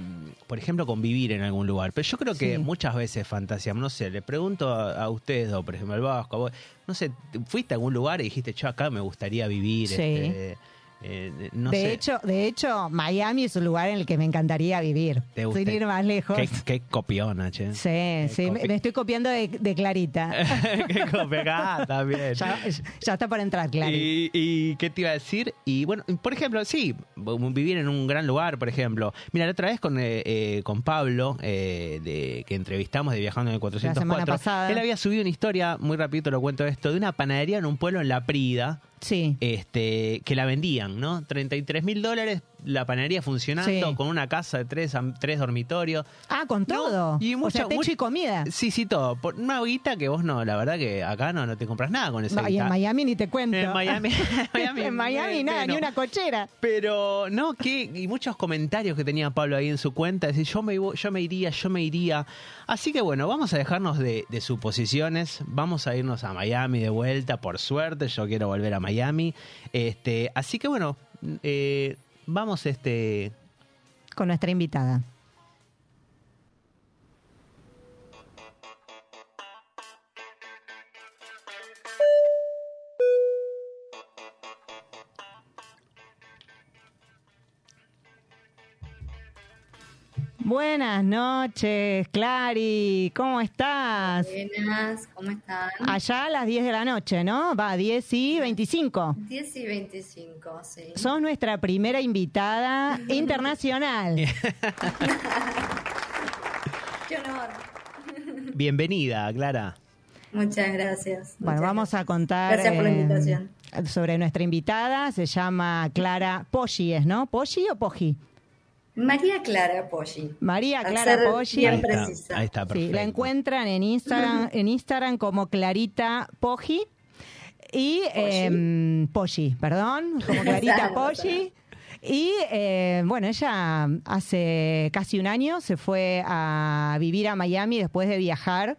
Speaker 1: por ejemplo, con vivir en algún lugar? Pero yo creo que
Speaker 2: Sí.
Speaker 1: muchas veces fantaseamos, no sé, le pregunto a, a ustedes, o por ejemplo al Vasco, a vos, no sé, ¿fuiste a algún lugar y dijiste, yo acá me gustaría vivir?
Speaker 2: Sí.
Speaker 1: este, eh, no
Speaker 2: de
Speaker 1: sé.
Speaker 2: hecho, de hecho, Miami es un lugar en el que me encantaría vivir.
Speaker 1: ¿Te gusta?
Speaker 2: Sin ir más lejos.
Speaker 1: Qué, qué copiona, che.
Speaker 2: Sí, sí, me,
Speaker 1: copi-
Speaker 2: me estoy copiando de, de Clarita.
Speaker 1: qué copia acá también.
Speaker 2: ya, ya está por entrar, Clarita.
Speaker 1: Y, y qué te iba a decir? Y bueno, por ejemplo, sí, vivir en un gran lugar, por ejemplo. Mira, la otra vez con, eh, eh, con Pablo, eh, de, que entrevistamos de Viajando en el 404,
Speaker 2: semana pasada.
Speaker 1: él había subido una historia, muy rapidito lo cuento esto, de una panadería en un pueblo en La Prida,
Speaker 2: Sí.
Speaker 1: este, que la vendían, ¿no? 33 mil dólares, la panadería funcionando,
Speaker 2: Sí.
Speaker 1: con una casa de tres, tres dormitorios.
Speaker 2: Ah, con
Speaker 1: No,
Speaker 2: todo.
Speaker 1: y
Speaker 2: o
Speaker 1: mucha-
Speaker 2: sea, techo
Speaker 1: mucha-
Speaker 2: y comida.
Speaker 1: Sí, sí, todo. Por una guita que vos no, la verdad que acá no, no te compras nada con esa
Speaker 2: No, y en Miami ni te cuento.
Speaker 1: En Miami, Miami,
Speaker 2: en Miami nada, ni una cochera.
Speaker 1: Pero no, que y muchos comentarios que tenía Pablo ahí en su cuenta, decir yo me yo me iría, yo me iría. Así que bueno, vamos a dejarnos de, de suposiciones, vamos a irnos a Miami de vuelta, por suerte, yo quiero volver a Miami. Este, así que bueno, eh, vamos este
Speaker 2: Con nuestra invitada. Buenas noches, Clary. ¿Cómo estás?
Speaker 5: Buenas, ¿cómo están?
Speaker 2: Allá a las 10 de la noche, ¿no? Va, 10 y 25.
Speaker 5: 10 y 25, sí.
Speaker 2: Sos nuestra primera invitada internacional.
Speaker 5: Qué honor.
Speaker 1: bienvenida, Clara.
Speaker 5: Muchas gracias.
Speaker 2: Bueno,
Speaker 5: muchas
Speaker 2: vamos a
Speaker 5: gracias.
Speaker 2: contar
Speaker 5: Gracias por la
Speaker 2: eh,
Speaker 5: invitación.
Speaker 2: sobre nuestra invitada. Se llama Clara Poggi, ¿es, no? ¿Poggi o Poggi?
Speaker 5: María Clara Poggi.
Speaker 2: María Clara Poggi.
Speaker 5: bien
Speaker 1: Ahí está,
Speaker 5: precisa.
Speaker 1: ahí está,
Speaker 2: Sí,
Speaker 1: perfecto.
Speaker 2: la encuentran en Instagram, en Instagram como Clarita Poggi y eh, Poggi, perdón, como Clarita. Poggi. Y eh, bueno, ella hace casi un año se fue a vivir a Miami después de viajar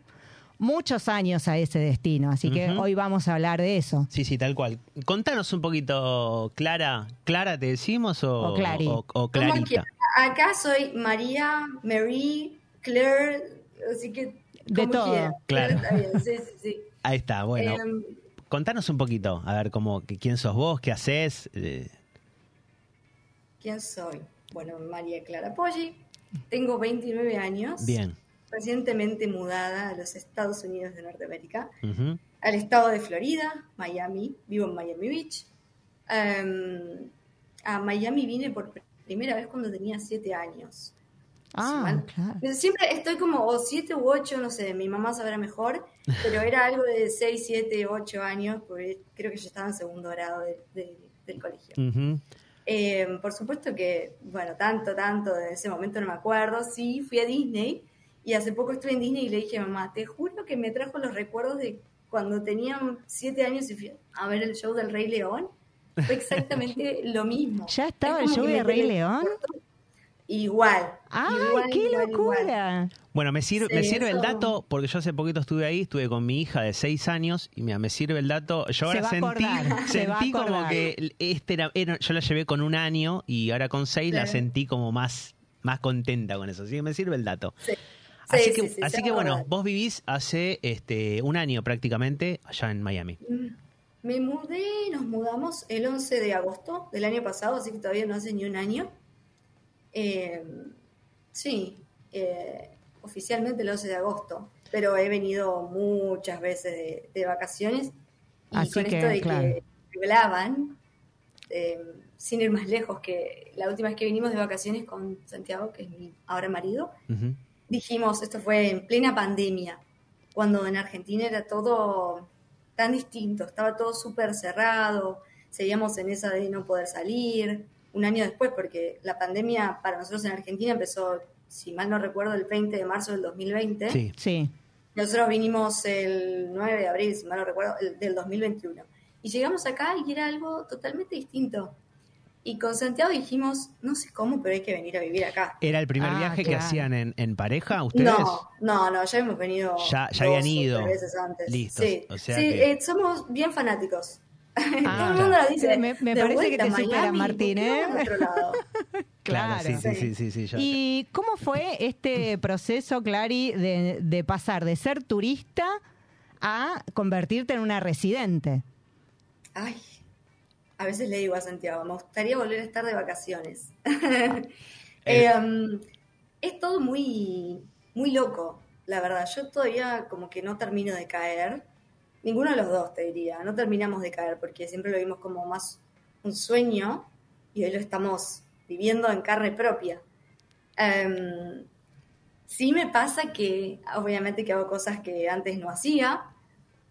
Speaker 2: muchos años a ese destino. Así que hoy vamos a hablar de eso.
Speaker 1: Sí, sí, tal cual. Contanos un poquito, Clara. ¿Clara te decimos o,
Speaker 2: O
Speaker 1: o- o
Speaker 5: Como
Speaker 1: Clarita?
Speaker 5: Acá soy María, Mary, Claire, así que.
Speaker 2: De
Speaker 5: como
Speaker 2: todo.
Speaker 1: Claro.
Speaker 5: Está bien, sí, sí, sí.
Speaker 1: Ahí está, bueno.
Speaker 5: Em,
Speaker 1: Contanos un poquito, a ver cómo, que- quién sos vos, qué haces. eh,
Speaker 5: ¿Quién soy? Bueno, María Clara Poggi. Tengo 29 años.
Speaker 1: bien.
Speaker 5: Recientemente mudada a los Estados Unidos de Norteamérica. Al estado de Florida, Miami, vivo en Miami Beach. Em, a Miami vine por primera vez cuando tenía siete años.
Speaker 2: Ah, claro.
Speaker 5: Siempre estoy como o siete u ocho, no sé, mi mamá sabrá mejor, pero era algo de seis, siete, ocho años, porque creo que yo estaba en segundo grado de- de- del colegio.
Speaker 1: Ujú.
Speaker 5: Eh, por supuesto que, bueno, tanto, tanto de ese momento no me acuerdo. Sí, fui a Disney y hace poco estuve en Disney y le dije, mamá, te juro que me trajo los recuerdos de cuando tenía siete años y fui a ver el show del Rey León. Fue exactamente lo mismo.
Speaker 2: ¿Ya estaba
Speaker 5: Es
Speaker 2: el show de Rey
Speaker 5: teletransportó. Igual.
Speaker 2: ¡Ay,
Speaker 5: igual,
Speaker 2: qué
Speaker 5: igual, igual.
Speaker 2: locura!
Speaker 1: Bueno, me sirve,
Speaker 5: Sí,
Speaker 1: me sirve el dato porque yo hace poquito estuve ahí, estuve con mi hija de seis años y mira, me sirve el dato. Yo ahora sentí,
Speaker 2: se
Speaker 1: sentí como que este era, era- yo la llevé con un año y ahora con seis la sentí como más, más contenta con eso. Así que me sirve el dato.
Speaker 5: Sí. Sí,
Speaker 1: así que,
Speaker 5: sí, sí,
Speaker 1: así que bueno, vos vivís hace este un año prácticamente allá en Miami.
Speaker 5: Me mudé, nos mudamos el 11 de agosto del año pasado, así que todavía no hace ni un año. Eh, sí, eh, oficialmente el 11 de agosto, pero he venido muchas veces de, de vacaciones y
Speaker 2: Así
Speaker 5: con
Speaker 2: que,
Speaker 5: esto de
Speaker 2: claro.
Speaker 5: que hablaban, eh, sin ir más lejos, que la última vez que vinimos de vacaciones con Santiago, que es mi ahora marido, dijimos, esto fue en plena pandemia, cuando en Argentina era todo tan distinto, estaba todo súper cerrado, seguíamos en esa de no poder salir, un año después, porque la pandemia para nosotros en Argentina empezó, si mal no recuerdo, el 20 de marzo del 2020.
Speaker 1: Sí.
Speaker 2: Sí.
Speaker 5: Nosotros vinimos el 9 de abril, si mal no recuerdo, el- del 2021. Y llegamos acá y era algo totalmente distinto. Y con Santiago dijimos, no sé cómo, pero hay que venir a vivir acá.
Speaker 1: ¿Era el primer
Speaker 2: Ah,
Speaker 1: viaje que hacían en, en pareja ustedes?
Speaker 5: No, no, no, ya hemos venido.
Speaker 1: Ya- ya habían ido.
Speaker 5: tres veces antes.
Speaker 1: Listos,
Speaker 5: Sí,
Speaker 1: o sea
Speaker 5: sí
Speaker 1: que-
Speaker 5: eh, somos bien fanáticos.
Speaker 2: Ah,
Speaker 5: Todo el mundo lo dice.
Speaker 2: me- me
Speaker 5: "De
Speaker 2: parece que
Speaker 5: vuelta
Speaker 2: te
Speaker 5: a
Speaker 2: supera,
Speaker 5: Miami,
Speaker 2: Martín,
Speaker 5: ¿por qué
Speaker 2: ¿eh?
Speaker 5: vamos a otro lado?"
Speaker 1: Claro, sí,
Speaker 2: Claro.
Speaker 1: sí, sí, sí, sí,
Speaker 2: ¿Y cómo fue este proceso, Clary, de, de pasar de ser turista a convertirte en una residente?
Speaker 5: Ay, a veces le digo a Santiago, me gustaría volver a estar de vacaciones. Eh, um, es todo muy, muy loco, la verdad. Yo todavía como que no termino de caer. Ninguno de los dos, te diría. No terminamos de caer porque siempre lo vimos como más un sueño y hoy lo estamos viviendo en carne propia. Em, sí me pasa que, obviamente, que hago cosas que antes no hacía.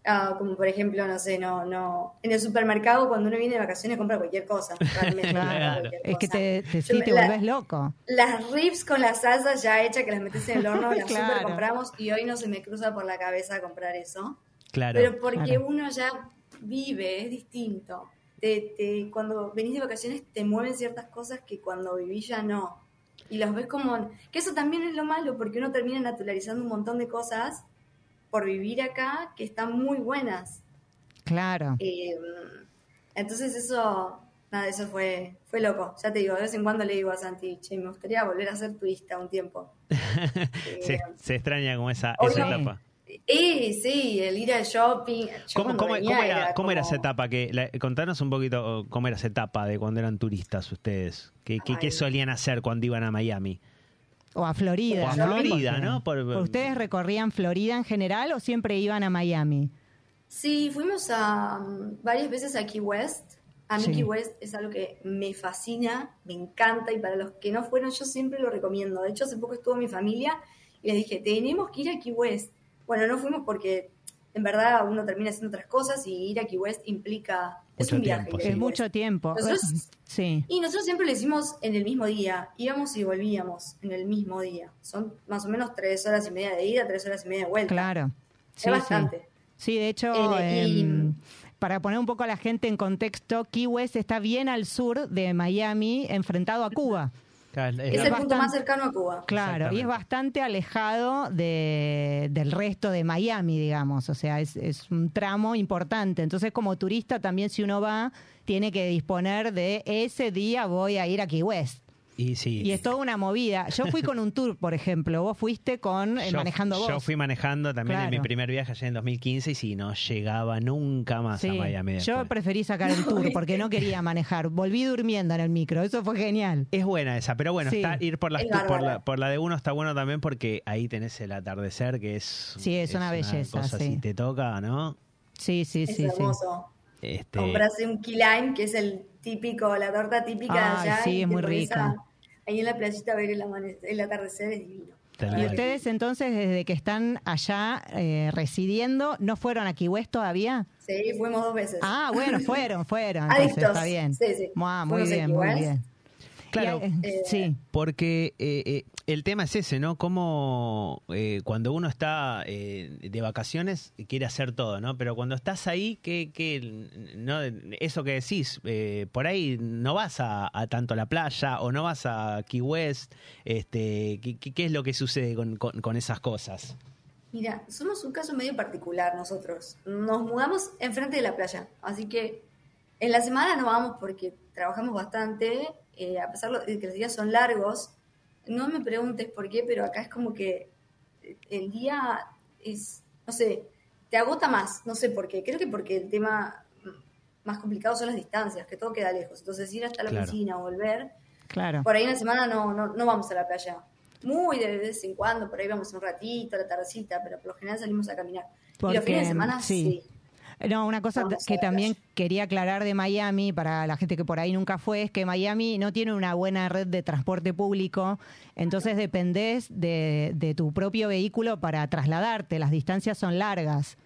Speaker 5: Ah, como por ejemplo, no sé, no, no. En el supermercado, cuando uno viene de vacaciones, compra cualquier cosa. Realmente compra
Speaker 2: Claro,
Speaker 5: cualquier
Speaker 2: es que te, te, sí,
Speaker 5: me-
Speaker 2: te
Speaker 5: la-
Speaker 2: volvés loco.
Speaker 5: las ribs con la salsa ya hecha que las metes en el horno, las
Speaker 2: Claro.
Speaker 5: super compramos y hoy no se me cruza por la cabeza comprar eso.
Speaker 1: claro.
Speaker 5: Pero porque
Speaker 2: claro.
Speaker 5: uno ya vive, es distinto. Te, te- cuando venís de vacaciones te mueven ciertas cosas que cuando vivís ya no. Y los ves como... Que eso también es lo malo, porque uno termina naturalizando un montón de cosas por vivir acá que están muy buenas.
Speaker 2: Claro.
Speaker 5: Eh, entonces eso, nada, eso fue, fue loco. Ya te digo, de vez en cuando le digo a Santi, che, me gustaría volver a ser turista un tiempo.
Speaker 1: se,
Speaker 5: Eh,
Speaker 1: se extraña como esa,
Speaker 5: Hoy
Speaker 1: esa
Speaker 2: no.
Speaker 1: etapa.
Speaker 5: y sí, el ir al shopping. Yo
Speaker 1: ¿Cómo, cómo era, cómo era esa etapa? Que, la- contanos un poquito cómo era esa etapa de cuando eran turistas ustedes. ¿Qué, qué, solían hacer cuando iban a Miami?
Speaker 2: O a Florida.
Speaker 1: O a
Speaker 2: ¿no?
Speaker 1: Florida,
Speaker 2: Porque-
Speaker 1: ¿no? Por-
Speaker 2: ¿Ustedes recorrían Florida en general o siempre iban a Miami?
Speaker 5: Sí, fuimos a mm, varias veces a Key West. A mí
Speaker 2: Sí.
Speaker 5: Key West es algo que me fascina, me encanta y para los que no fueron yo siempre lo recomiendo. De hecho, hace poco estuvo mi familia y les dije, tenemos que ir a Key West. Bueno, no fuimos porque en verdad uno termina haciendo otras cosas y ir a Key West implica... es
Speaker 1: Mucho
Speaker 5: un viaje.
Speaker 1: tiempo, sí.
Speaker 2: Es mucho tiempo.
Speaker 5: Nosotros-
Speaker 2: Sí.
Speaker 5: Y nosotros siempre lo hicimos en el mismo día. Íbamos y volvíamos en el mismo día. Son más o menos tres horas y media de ida, tres horas y media de vuelta.
Speaker 2: Claro. Sí,
Speaker 5: es bastante.
Speaker 2: Sí. Sí, de hecho,
Speaker 5: Eh, y-
Speaker 2: em, para poner un poco a la gente en contexto, Key West está bien al sur de Miami, enfrentado a Cuba.
Speaker 1: Claro, es
Speaker 5: el punto más cercano a Cuba.
Speaker 2: Claro, y es bastante alejado de, del resto de Miami, digamos. O sea, es, es un tramo importante. Entonces, como turista, también si uno va, tiene que disponer de ese día voy a ir a Key West.
Speaker 1: Y sí.
Speaker 2: Y es toda una movida. Yo fui con un tour, por ejemplo. Vos fuiste con eh,
Speaker 1: Yo-
Speaker 2: manejando vos.
Speaker 1: Yo fui manejando también en mi primer viaje allá en 2015 y sí, no llegaba nunca más
Speaker 2: Sí,
Speaker 1: a Miami.
Speaker 2: yo preferí sacar el tour porque no quería manejar. Volví durmiendo en el micro. Eso fue genial.
Speaker 1: Es buena esa, pero bueno,
Speaker 2: Sí.
Speaker 1: está, ir por, las,
Speaker 5: Es
Speaker 1: por, la, por la de uno está bueno también porque ahí tenés el atardecer que es...
Speaker 2: Sí, es una belleza,
Speaker 1: cosa,
Speaker 2: sí.
Speaker 1: Si te toca, ¿no?
Speaker 2: Sí, sí,
Speaker 5: Es
Speaker 2: sí,
Speaker 5: hermoso.
Speaker 1: Este,
Speaker 5: Comprarse un key lime, que es el típico, la torta típica de
Speaker 2: Ay,
Speaker 5: allá.
Speaker 2: sí, es muy rica.
Speaker 5: ahí en la playita a ver el, el atardecer, es divino.
Speaker 2: Y ustedes entonces, desde que están allá eh, residiendo, ¿no fueron a West todavía?
Speaker 5: Sí, fuimos dos veces.
Speaker 2: Ah, bueno, fueron, fueron. Entonces,
Speaker 5: Adictos.
Speaker 2: está bien.
Speaker 5: Sí, sí.
Speaker 2: Muy
Speaker 5: Fuimos
Speaker 2: bien, muy bien.
Speaker 1: Claro,
Speaker 2: Y,
Speaker 5: eh,
Speaker 2: sí,
Speaker 1: porque eh, eh, el tema es ese, ¿no? Como eh, cuando uno está eh, de vacaciones quiere hacer todo, ¿no? Pero cuando estás ahí, que, no, eso que decís, eh, por ahí no vas a, a tanto a la playa o no vas a Key West, este, ¿qué, qué- qué es lo que sucede con, con- con esas cosas?
Speaker 5: Mira, somos un caso medio particular nosotros. Nos mudamos enfrente de la playa, así que en la semana no vamos porque trabajamos bastante, eh, a pesar de que los días son largos. No me preguntes por qué, pero acá es como que el día es, no sé, te agota más, no sé por qué. Creo que porque el tema más complicado son las distancias, que todo queda lejos. Entonces ir hasta la
Speaker 1: Claro.
Speaker 5: oficina o volver,
Speaker 2: Claro.
Speaker 5: por ahí en la semana no, no, no vamos a la playa. Muy de vez en cuando, por ahí vamos un ratito, a la tardecita, pero por lo general salimos a caminar. y los fines de semana
Speaker 2: sí.
Speaker 5: sí.
Speaker 2: No, una cosa que también quería aclarar de Miami, para la gente que por ahí nunca fue, es que Miami no tiene una buena red de transporte público, entonces dependés de, de tu propio vehículo para trasladarte, las distancias son largas.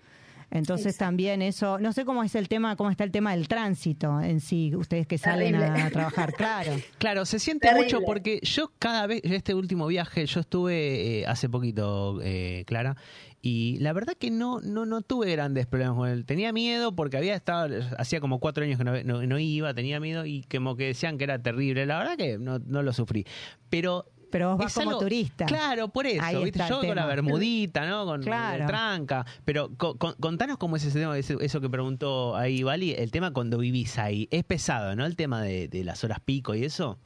Speaker 2: Entonces
Speaker 5: Exacto.
Speaker 2: también eso, no sé cómo es el tema, cómo está el tema del tránsito en sí, ustedes que salen
Speaker 5: Terrible.
Speaker 2: a trabajar, claro.
Speaker 1: Claro, se siente
Speaker 5: Terrible.
Speaker 1: mucho porque yo cada vez, este último viaje, yo estuve eh, hace poquito, eh, Clara, y la verdad que no, no, no tuve grandes problemas con él. Tenía miedo porque había estado, hacía como cuatro años que no, no- no iba, tenía miedo y como que decían que era terrible. La verdad que no, no lo sufrí. Pero
Speaker 2: Pero vos vas como
Speaker 1: algo-
Speaker 2: turista.
Speaker 1: Claro, por eso,
Speaker 2: Ahí
Speaker 1: ¿viste? Yo con la bermudita, ¿no? Con
Speaker 2: Claro.
Speaker 1: el tranca. Pero co- con- contanos cómo es ese tema, eso que preguntó ahí Vali, el tema cuando vivís ahí. Es pesado, ¿no? El tema de, de las horas pico y eso.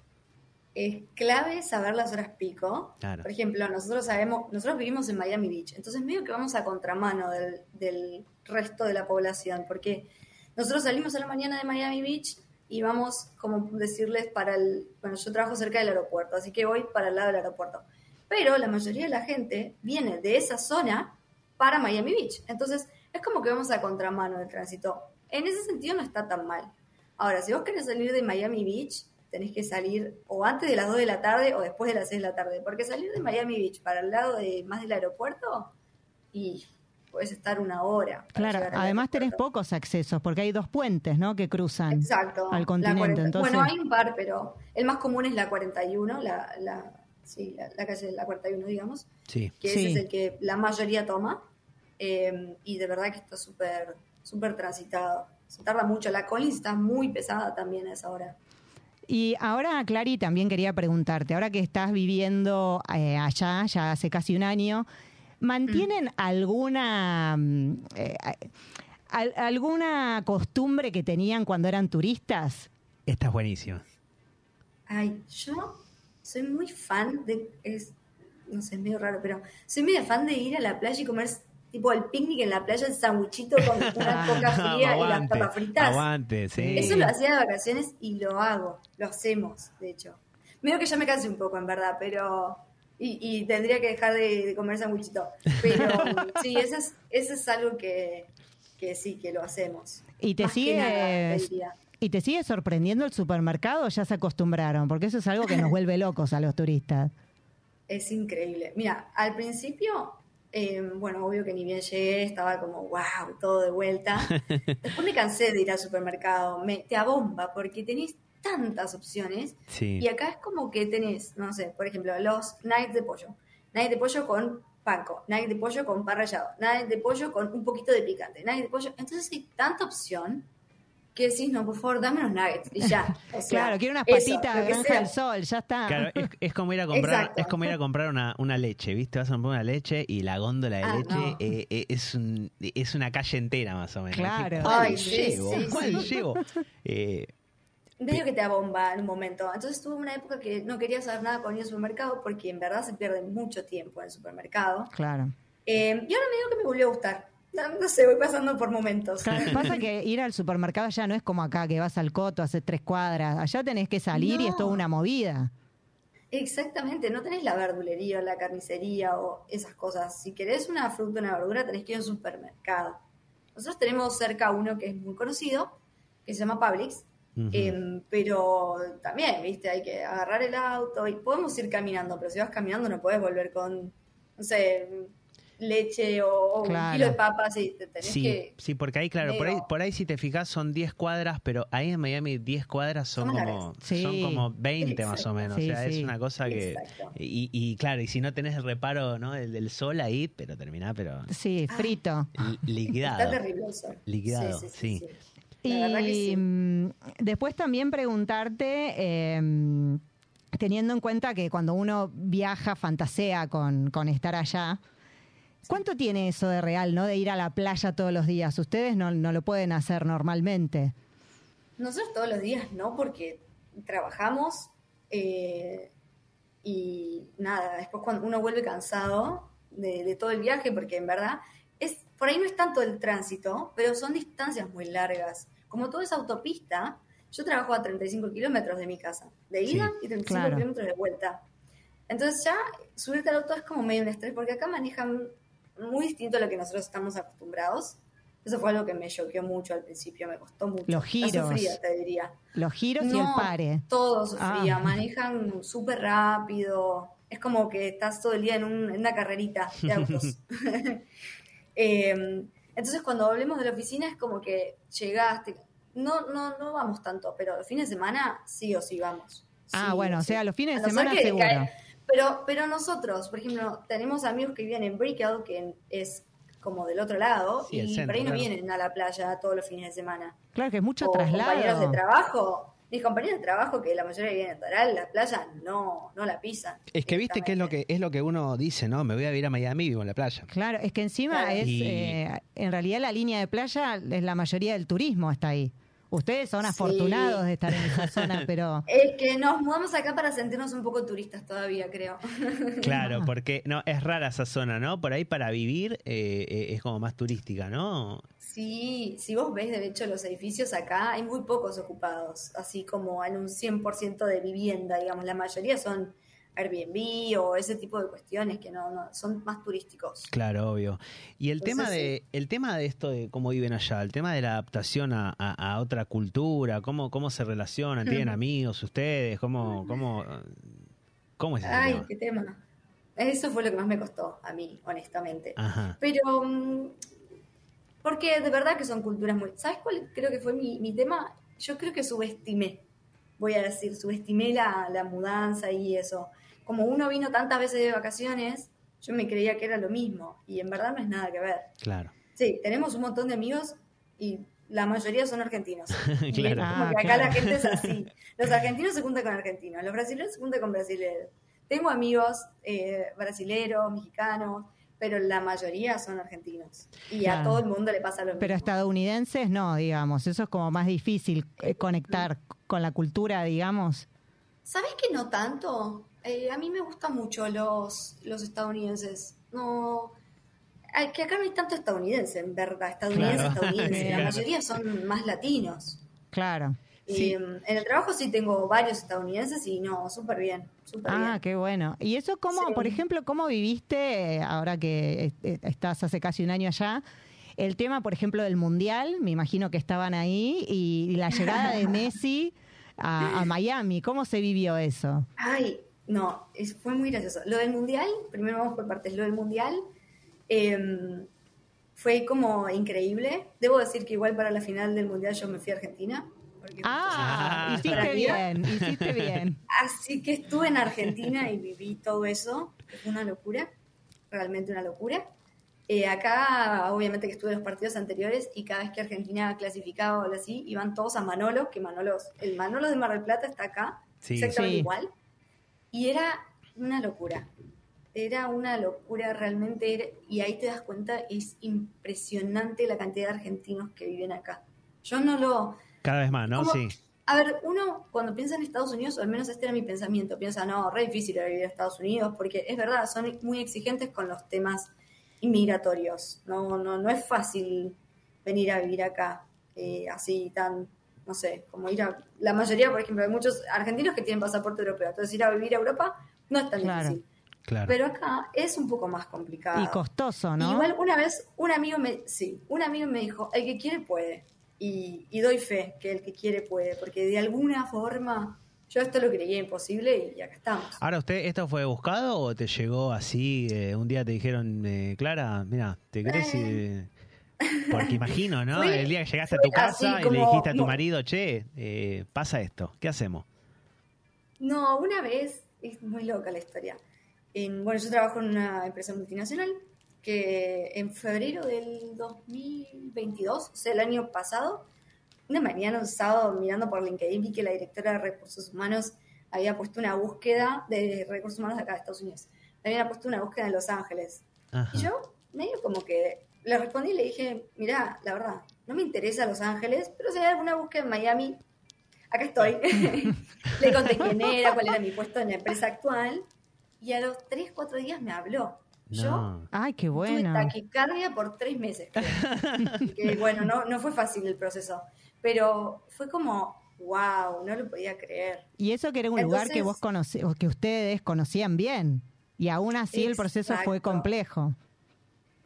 Speaker 5: Es clave saber las horas pico.
Speaker 1: Claro.
Speaker 5: Por ejemplo, nosotros sabemos, nosotros vivimos en Miami Beach, entonces medio que vamos a contramano del, del resto de la población, porque nosotros salimos a la mañana de Miami Beach y vamos, como decirles, para el, bueno, yo trabajo cerca del aeropuerto, así que voy para el lado del aeropuerto. Pero la mayoría de la gente viene de esa zona para Miami Beach, entonces es como que vamos a contramano del tránsito. En ese sentido no está tan mal. Ahora, si vos querés salir de Miami Beach, tenés que salir o antes de las 2 de la tarde o después de las 6 de la tarde. Porque salir de Miami Beach para el lado de más del aeropuerto y puedes estar una hora.
Speaker 2: Claro, además tenés pocos accesos, porque hay dos puentes, ¿no? Que cruzan
Speaker 5: Exacto.
Speaker 2: al continente.
Speaker 5: 40.
Speaker 2: Entonces,
Speaker 5: Bueno, hay un par, pero el más común es la 41, la, la, sí, la, la calle de la 41, digamos,
Speaker 1: Sí.
Speaker 5: que
Speaker 2: Sí.
Speaker 5: ese es el que la mayoría toma. eh, y de verdad que está súper súper transitado. Se tarda mucho. La Collins está muy pesada también a esa hora.
Speaker 2: Y ahora, Clary, también quería preguntarte, ahora que estás viviendo eh, allá, ya hace casi un año, ¿mantienen alguna mm, eh, al- alguna costumbre que tenían cuando eran turistas?
Speaker 1: Esta es buenísima.
Speaker 5: Ay, yo soy muy fan de. Es, no sé, es medio raro, pero soy medio fan de ir a la playa y comer tipo el picnic en la playa, el sandwichito con una coca fría y las papas fritas.
Speaker 1: aguante, sí.
Speaker 5: Eso lo hacía de vacaciones y lo hago, lo hacemos, de hecho. Medio que ya me cansé un poco, en verdad, pero. Y, y tendría que dejar de, de comer sandwichito. Pero sí, eso es, eso es algo que, que sí, que lo hacemos.
Speaker 2: ¿Y te
Speaker 5: Más nada,
Speaker 2: sigue y te sigue sorprendiendo el supermercado ya se acostumbraron? Porque eso es algo que nos vuelve locos a los turistas.
Speaker 5: Es increíble. Mira, al principio, eh, bueno, obvio que ni bien llegué, estaba como, wow, todo de vuelta. Después me cansé de ir al supermercado, me, te abomba porque tenés tantas opciones
Speaker 1: Sí.
Speaker 5: y acá es como que tenés, no sé, por ejemplo, los nuggets de pollo. Nuggets de pollo con panco, nuggets de pollo con pan rallado, nuggets de pollo con un poquito de picante, nuggets de pollo. Entonces hay tanta opción que decís, no, por favor, dame unos nuggets y ya. O sea,
Speaker 2: Claro, quiero unas patitas de
Speaker 5: que
Speaker 2: granja del sol, ya está.
Speaker 1: Claro, es, es como ir a comprar,
Speaker 5: Exacto.
Speaker 1: es como ir a comprar una, una leche, ¿viste? Vas a comprar una leche y la góndola de
Speaker 5: Ah,
Speaker 1: leche
Speaker 5: no.
Speaker 1: eh, eh, es un, es una calle entera más o menos.
Speaker 2: Claro.
Speaker 1: ¿Qué- ¿Cuál
Speaker 5: Ay, sí,
Speaker 1: llevo?
Speaker 5: sí,
Speaker 1: ¿Cuál
Speaker 5: sí.
Speaker 1: llevo? Eh,
Speaker 5: medio que te abomba en un momento. Entonces tuve una época que no quería saber nada con ir al supermercado porque en verdad se pierde mucho tiempo en el supermercado.
Speaker 2: Claro.
Speaker 5: Eh, y ahora medio que me volvió a gustar. No, no sé, voy pasando por momentos.
Speaker 2: Claro, pasa que ir al supermercado ya no es como acá, que vas al coto, haces tres cuadras. Allá tenés que salir y es toda una movida.
Speaker 5: Exactamente, no tenés la verdulería o la carnicería o esas cosas. Si querés una fruta o una verdura, tenés que ir a un supermercado. Nosotros tenemos cerca uno que es muy conocido, que se llama Publix, Em, pero también, viste, hay que agarrar el auto y podemos ir caminando, pero si vas caminando no puedes volver con, no sé, leche o, o
Speaker 2: Claro.
Speaker 5: un kilo de papas y te tenés
Speaker 1: Sí,
Speaker 5: que...
Speaker 1: sí, porque ahí, claro, por ahí, por ahí si te fijas son 10 cuadras, pero ahí en Miami 10 cuadras son
Speaker 5: Son
Speaker 1: como.
Speaker 2: Sí.
Speaker 1: son como 20 más o menos.
Speaker 2: Sí,
Speaker 1: o sea,
Speaker 2: sí.
Speaker 1: es una cosa que... Y, y claro, y si no tenés el reparo ¿no? el del sol ahí, pero terminá, pero
Speaker 2: Sí,
Speaker 5: Ah.
Speaker 2: frito.
Speaker 1: li- liquidado.
Speaker 5: Está terrible el sol.
Speaker 1: Liquidado, sí.
Speaker 5: La
Speaker 2: Y
Speaker 5: sí.
Speaker 2: mm, después también preguntarte, eh, teniendo en cuenta que cuando uno viaja, fantasea con, con estar allá, ¿cuánto tiene eso de real, no? De ir a la playa todos los días. Ustedes no, no lo pueden hacer normalmente.
Speaker 5: Nosotros todos los días no, porque trabajamos eh, y nada, después cuando uno vuelve cansado, de, de todo el viaje, porque en verdad por ahí no es tanto el tránsito, pero son distancias muy largas. Como todo es autopista, yo trabajo a 35 kilómetros de mi casa, de ida
Speaker 1: Sí,
Speaker 5: y 35
Speaker 2: claro.
Speaker 5: kilómetros de vuelta. Entonces ya subirte al auto es como medio un estrés, porque acá manejan muy distinto a lo que nosotros estamos acostumbrados. Eso fue algo que me choqueó mucho al principio, me costó mucho.
Speaker 2: Los
Speaker 5: La
Speaker 2: giros.
Speaker 5: sufría, te diría.
Speaker 2: Los giros y el
Speaker 5: No,
Speaker 2: pare.
Speaker 5: Todo sufría,
Speaker 2: Ah.
Speaker 5: manejan súper rápido. Es como que estás todo el día en, un- en una carrerita de autos. Eh, entonces, cuando volvemos de la oficina, es como que llegaste. No, no, no vamos tanto, pero los fines de semana sí o sí vamos.
Speaker 2: Ah,
Speaker 5: Sí
Speaker 2: bueno, o sea, los fines de semana seguro.
Speaker 5: cae- pero, pero nosotros, por ejemplo, tenemos amigos que viven en Brickell, que es como del otro lado,
Speaker 1: Sí,
Speaker 5: y
Speaker 1: centro,
Speaker 5: por ahí no
Speaker 1: claro.
Speaker 5: vienen a la playa todos los fines de semana
Speaker 2: Claro que es mucho
Speaker 5: o compañeros de
Speaker 2: traslado.
Speaker 5: trabajo. Mis compañeros de trabajo, que la mayoría viven en Toral, la playa no, no la pisan.
Speaker 1: Es que viste que es lo que es lo que uno dice, ¿no? Me voy a ir a Miami y vivo en la playa.
Speaker 2: Claro, es que encima
Speaker 5: Claro.
Speaker 2: es,
Speaker 1: Y-
Speaker 2: eh, en realidad la línea de playa es la mayoría del turismo está ahí. Ustedes son
Speaker 5: Sí.
Speaker 2: afortunados de estar en esa zona, pero
Speaker 5: Es que nos mudamos acá para sentirnos un poco turistas todavía, creo.
Speaker 1: Claro, porque no es rara esa zona, ¿no? Por ahí para vivir eh, eh, es como más turística, ¿no?
Speaker 5: Sí, si vos ves de hecho los edificios acá, hay muy pocos ocupados, así como en un 100% de vivienda, digamos, la mayoría son Airbnb o ese tipo de cuestiones que no, no son más turísticos.
Speaker 1: Claro, obvio. Y el
Speaker 5: Entonces,
Speaker 1: tema de el tema de esto de cómo viven allá, el tema de la adaptación a, a- a otra cultura, cómo cómo se relacionan, tienen amigos ustedes, cómo cómo cómo es ese
Speaker 5: Ay,
Speaker 1: tema?
Speaker 5: qué tema. Eso fue lo que más me costó a mí, honestamente.
Speaker 1: Ajá.
Speaker 5: Pero, mm, porque de verdad que son culturas muy... ¿Sabes cuál creo que fue mi, mi tema? Yo creo que subestimé, voy a decir, subestimé la, la mudanza y eso. Como uno vino tantas veces de vacaciones, yo me creía que era lo mismo y en verdad no es nada que ver.
Speaker 1: Claro.
Speaker 5: Sí, tenemos un montón de amigos y la mayoría son argentinos. Y es
Speaker 1: Claro.
Speaker 5: como
Speaker 2: Ah,
Speaker 5: que acá
Speaker 2: claro.
Speaker 5: la gente es así. Los argentinos se juntan con argentinos, los brasileños se juntan con brasileños. Tengo amigos eh, brasileros, mexicanos, pero la mayoría son argentinos. Y a todo el mundo le pasa lo mismo.
Speaker 2: pero estadounidenses no, digamos. Eso es como más difícil eh, conectar con la cultura, digamos.
Speaker 5: ¿Sabes que no tanto? Eh, a mí me gustan mucho los, los estadounidenses. No. que acá no hay tanto estadounidense, en verdad. Estadounidense,
Speaker 1: Claro.
Speaker 5: estadounidense. La mayoría son más latinos.
Speaker 2: Claro.
Speaker 5: Y,
Speaker 1: Sí.
Speaker 5: mm, en el trabajo sí tengo varios estadounidenses y no, súper bien. Súper
Speaker 2: Ah,
Speaker 5: bien.
Speaker 2: qué bueno. ¿Y eso cómo,
Speaker 5: Sí.
Speaker 2: por ejemplo, cómo viviste, ahora que eh, estás hace casi un año allá, el tema, por ejemplo, del Mundial? Me imagino que estaban ahí y la llegada de Messi a, a Miami. ¿Cómo se vivió eso?
Speaker 5: Ay, no, es- fue muy gracioso. Lo del mundial, primero vamos por partes. Lo del mundial eh, fue como increíble. Debo decir que igual para la final del mundial yo me fui a Argentina.
Speaker 2: Ah,
Speaker 1: Ah.
Speaker 2: hiciste
Speaker 5: Para
Speaker 2: bien, hiciste bien.
Speaker 5: Así que estuve en Argentina y viví todo eso. Fue una locura, realmente una locura. Eh, acá, obviamente que estuve en los partidos anteriores y cada vez que Argentina clasificaba o algo así, iban todos a Manolo, que Manolo, el Manolo de Mar del Plata está acá,
Speaker 1: Sí.
Speaker 5: exactamente
Speaker 2: Sí.
Speaker 5: igual. Y era una locura. Era una locura realmente. era- y ahí te das cuenta, es impresionante la cantidad de argentinos que viven acá. Yo no lo,
Speaker 1: Cada vez más, ¿no? Sí.
Speaker 5: a ver, uno cuando piensa en Estados Unidos, o al menos este era mi pensamiento, piensa, no, re difícil vivir en Estados Unidos, porque es verdad, son muy exigentes con los temas inmigratorios. No, no, no es fácil venir a vivir acá eh, así tan, no sé, como ir a... La mayoría, por ejemplo, hay muchos argentinos que tienen pasaporte europeo, entonces ir a vivir a Europa no es tan
Speaker 2: Claro.
Speaker 5: difícil.
Speaker 1: Claro.
Speaker 5: Pero acá es un poco más complicado.
Speaker 2: Y costoso, ¿no?
Speaker 5: Igual una vez un amigo me, sí, un amigo me dijo, el que quiere puede. Y, y doy fe que el que quiere puede, porque de alguna forma yo esto lo creía imposible y acá estamos.
Speaker 1: Ahora, ¿usted esto fue buscado o te llegó así? eh, un día te dijeron, eh, Clara, mira, ¿te crees? y- Porque imagino, ¿no? El día que llegaste a tu casa y le dijiste a tu
Speaker 5: no.
Speaker 1: marido, che, eh, pasa esto, ¿qué hacemos?
Speaker 5: No, una vez, es muy loca la historia. En, bueno, yo trabajo en una empresa multinacional que en febrero del 2022, o sea, el año pasado, una mañana, un sábado, mirando por LinkedIn, vi que la directora de Recursos Humanos había puesto una búsqueda de recursos humanos de acá de Estados Unidos. Había puesto una búsqueda en Los Ángeles.
Speaker 1: Ajá.
Speaker 5: Y yo, medio como que le respondí y le dije, mirá, la verdad, no me interesa Los Ángeles, pero si hay alguna búsqueda en Miami, acá estoy. le conté quién era, cuál era mi puesto en la empresa actual, y a los 3, 4 días me habló. Yo
Speaker 1: No.
Speaker 2: Ay, qué
Speaker 5: tuve
Speaker 2: bueno.
Speaker 5: taquicardia por tres meses. que, bueno, no, no fue fácil el proceso, pero fue como, wow, no lo podía creer.
Speaker 2: Y eso que era un lugar que vos conocí, o que ustedes conocían bien. Y aún así el proceso fue complejo.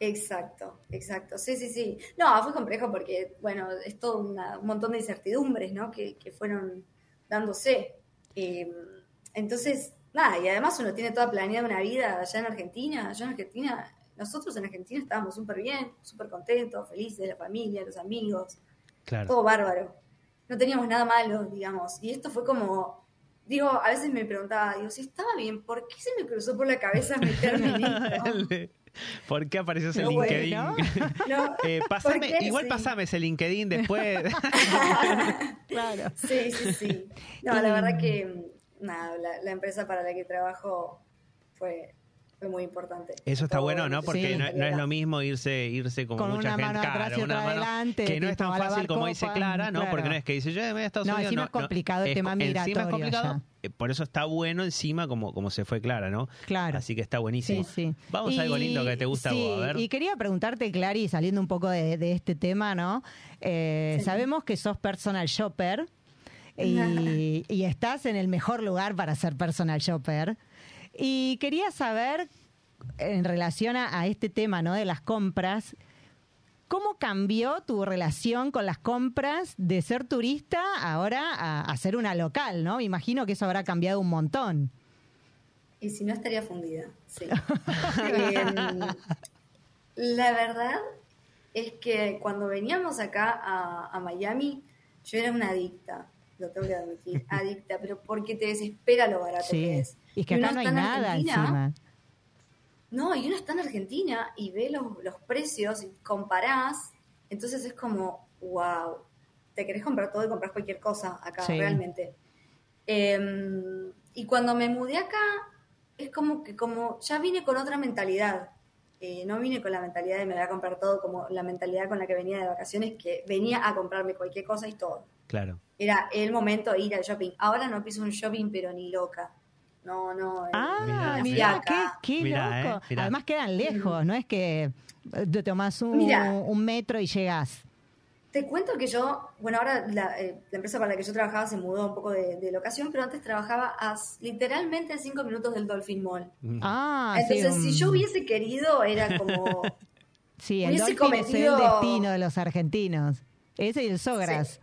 Speaker 5: Exacto, exacto. Sí, sí, sí. No, fue complejo porque, bueno, es todo una- un montón de incertidumbres, ¿no? Que, que fueron dándose. Eh, entonces, nada, y además uno tiene toda planeada una vida allá en Argentina. Allá en Argentina, nosotros en Argentina estábamos súper bien, súper contentos, felices, la familia, los amigos,
Speaker 1: Claro.
Speaker 5: todo bárbaro. No teníamos nada malo, digamos. Y esto fue como, digo, a veces me preguntaba, digo, si estaba bien, ¿por qué se me cruzó por la cabeza meterme en esto?
Speaker 1: ¿Por qué apareció ese LinkedIn?
Speaker 2: bueno.
Speaker 5: No,
Speaker 1: Eh,
Speaker 5: ¿por
Speaker 1: pasame-
Speaker 5: qué?
Speaker 1: igual
Speaker 5: Sí.
Speaker 1: pasame ese LinkedIn después.
Speaker 2: Claro.
Speaker 5: Sí, sí, sí. No, la verdad que nada, la, la empresa para la que trabajo fue, fue muy importante.
Speaker 1: Eso está bueno, ¿no? Porque
Speaker 2: Sí.
Speaker 1: no, no es lo mismo irse irse como
Speaker 2: Con
Speaker 1: mucha
Speaker 2: una
Speaker 1: gente
Speaker 2: mano atrás
Speaker 1: cara,
Speaker 2: y
Speaker 1: una
Speaker 2: otra
Speaker 1: mano
Speaker 2: adelante,
Speaker 1: que no es tan fácil como dice Clara, ¿no?
Speaker 2: claro.
Speaker 1: Porque no es que dice yo me voy a Estados
Speaker 2: No,
Speaker 1: Unidos.
Speaker 2: encima es complicado el tema
Speaker 1: Encima
Speaker 2: migratorio
Speaker 1: es complicado.
Speaker 2: allá.
Speaker 1: eh, Por eso está bueno encima como, como se fue Clara, ¿no?
Speaker 2: Claro.
Speaker 1: Así que está buenísimo.
Speaker 2: Sí, sí.
Speaker 1: Vamos a algo lindo que te gusta a
Speaker 2: sí,
Speaker 1: vos, a ver.
Speaker 2: Y quería preguntarte, Clary, saliendo un poco de, de este tema, ¿no? Eh,
Speaker 5: Sí.
Speaker 2: Sabemos que sos personal shopper y, y estás en el mejor lugar para ser personal shopper. Y quería saber, en relación a, a este tema, ¿no? De las compras, ¿Cómo cambió tu relación con las compras de ser turista ahora a, a ser una local, no? Me imagino que eso habrá cambiado un montón.
Speaker 5: Y si no, estaría fundida. Sí. Em, la verdad es que cuando veníamos acá a, a Miami, yo era una adicta, lo tengo que admitir, adicta, pero porque te desespera lo barato
Speaker 2: Sí.
Speaker 5: que es.
Speaker 2: Y es que
Speaker 5: Y
Speaker 2: acá no hay
Speaker 5: está en
Speaker 2: nada
Speaker 5: Argentina,
Speaker 2: encima.
Speaker 5: No, y uno está en Argentina y ve los, los precios y comparás, entonces es como, wow, te querés comprar todo y compras cualquier cosa acá,
Speaker 2: Sí.
Speaker 5: realmente. Em, y cuando me mudé acá, es como que como ya vine con otra mentalidad. Eh, no vine con la mentalidad de me voy a comprar todo, como la mentalidad con la que venía de vacaciones, que venía a comprarme cualquier cosa y todo.
Speaker 1: Claro.
Speaker 5: Era el momento de ir al shopping. Ahora no piso un shopping, pero ni loca. No, no. eh,
Speaker 2: Ah, mira, qué,
Speaker 5: fiaca.
Speaker 2: qué
Speaker 1: Mirá,
Speaker 2: loco.
Speaker 1: eh, mirá.
Speaker 2: Además quedan lejos, no es que eh, te tomás un,
Speaker 5: Mirá.
Speaker 2: un metro y llegas.
Speaker 5: Te cuento que yo, bueno, ahora la, eh, la empresa para la que yo trabajaba se mudó un poco de, de locación, pero antes trabajaba a, literalmente a cinco minutos del Dolphin Mall.
Speaker 2: Ah,
Speaker 5: Entonces,
Speaker 2: sí,
Speaker 5: si
Speaker 2: un-
Speaker 5: yo hubiese querido, era como...
Speaker 2: Sí, el
Speaker 5: hubiese
Speaker 2: Dolphin es el
Speaker 5: cometido-
Speaker 2: destino de los argentinos. Ese y el Sogras.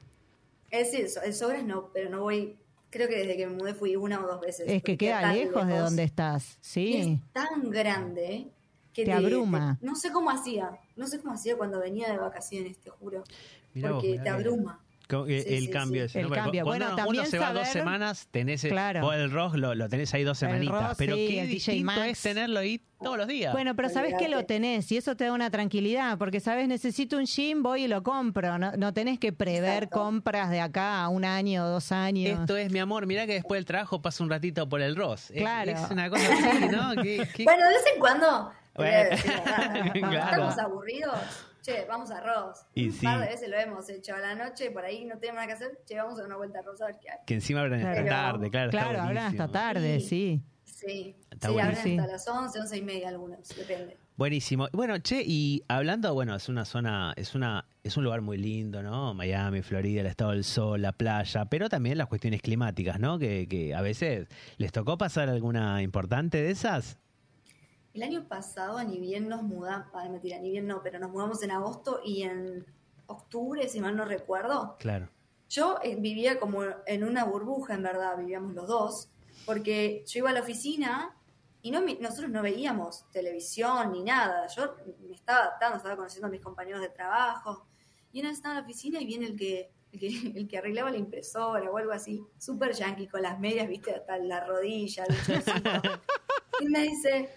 Speaker 5: es decir, el Sogras no, pero no voy... Creo que desde que me mudé fui una o dos veces.
Speaker 2: Es que queda
Speaker 5: tan
Speaker 2: lejos de donde estás.
Speaker 5: Y
Speaker 2: Sí.
Speaker 5: es tan grande que
Speaker 2: Te abruma.
Speaker 5: no sé cómo hacía. No sé cómo hacía cuando venía de vacaciones, te juro.
Speaker 1: Mirá
Speaker 5: porque te abruma.
Speaker 1: Eh,
Speaker 5: Sí,
Speaker 1: el
Speaker 5: sí,
Speaker 1: cambio
Speaker 5: sí.
Speaker 1: ese,
Speaker 2: El cambio.
Speaker 1: cu- Cuando
Speaker 2: Bueno,
Speaker 1: uno
Speaker 2: también
Speaker 1: se va dos semanas, tenés el,
Speaker 2: Claro.
Speaker 1: vos el rock lo, lo tenés ahí dos semanitas.
Speaker 2: rock,
Speaker 1: pero
Speaker 2: sí,
Speaker 1: qué distinto
Speaker 2: Max.
Speaker 1: es tenerlo ahí todos los días.
Speaker 2: Bueno, pero sabes que lo tenés y eso te da una tranquilidad, porque sabes, necesito un gym, voy y lo compro. No, no tenés que prever
Speaker 5: Exacto.
Speaker 2: compras de acá a un año o dos años.
Speaker 1: Esto es mi amor, mirá que después del trabajo paso un ratito por el Ross.
Speaker 2: Claro.
Speaker 1: Es, una cosa así, ¿no? ¿Qué- qué-
Speaker 5: Bueno, de vez en cuando.
Speaker 1: Bueno. Claro.
Speaker 5: Estamos aburridos. Che, vamos a Ross.
Speaker 1: Y
Speaker 5: un
Speaker 1: sí.
Speaker 5: par de veces lo hemos hecho a la noche, por ahí no tenemos nada que hacer. Che, vamos a dar una vuelta a Ross a ver qué hay.
Speaker 1: Que encima abren hasta
Speaker 5: Pero-
Speaker 1: tarde, claro. está
Speaker 2: claro, hablan hasta tarde, sí.
Speaker 5: Sí,
Speaker 1: Está
Speaker 5: sí, abren hasta las 11, 11 y media algunos, depende.
Speaker 1: Buenísimo. Bueno, che, y hablando, bueno, es una zona, es una, es un lugar muy lindo, ¿no? Miami, Florida, el estado del sol, la playa, pero también las cuestiones climáticas, ¿no? Que, que a veces les tocó pasar alguna importante de esas.
Speaker 5: El año pasado, ni bien nos mudamos, ah, mentira, ni bien no, pero nos mudamos en agosto y en octubre, si mal no recuerdo,
Speaker 1: Claro.
Speaker 5: Yo eh, vivía como en una burbuja, en verdad, vivíamos los dos, porque yo iba a la oficina y no nosotros no veíamos televisión ni nada. Yo me estaba adaptando, estaba conociendo a mis compañeros de trabajo. Y una vez estaba en la oficina y viene el que, el que, el que arreglaba la impresora o algo así, súper yankee, con las medias, viste, hasta la rodilla, el y me dice,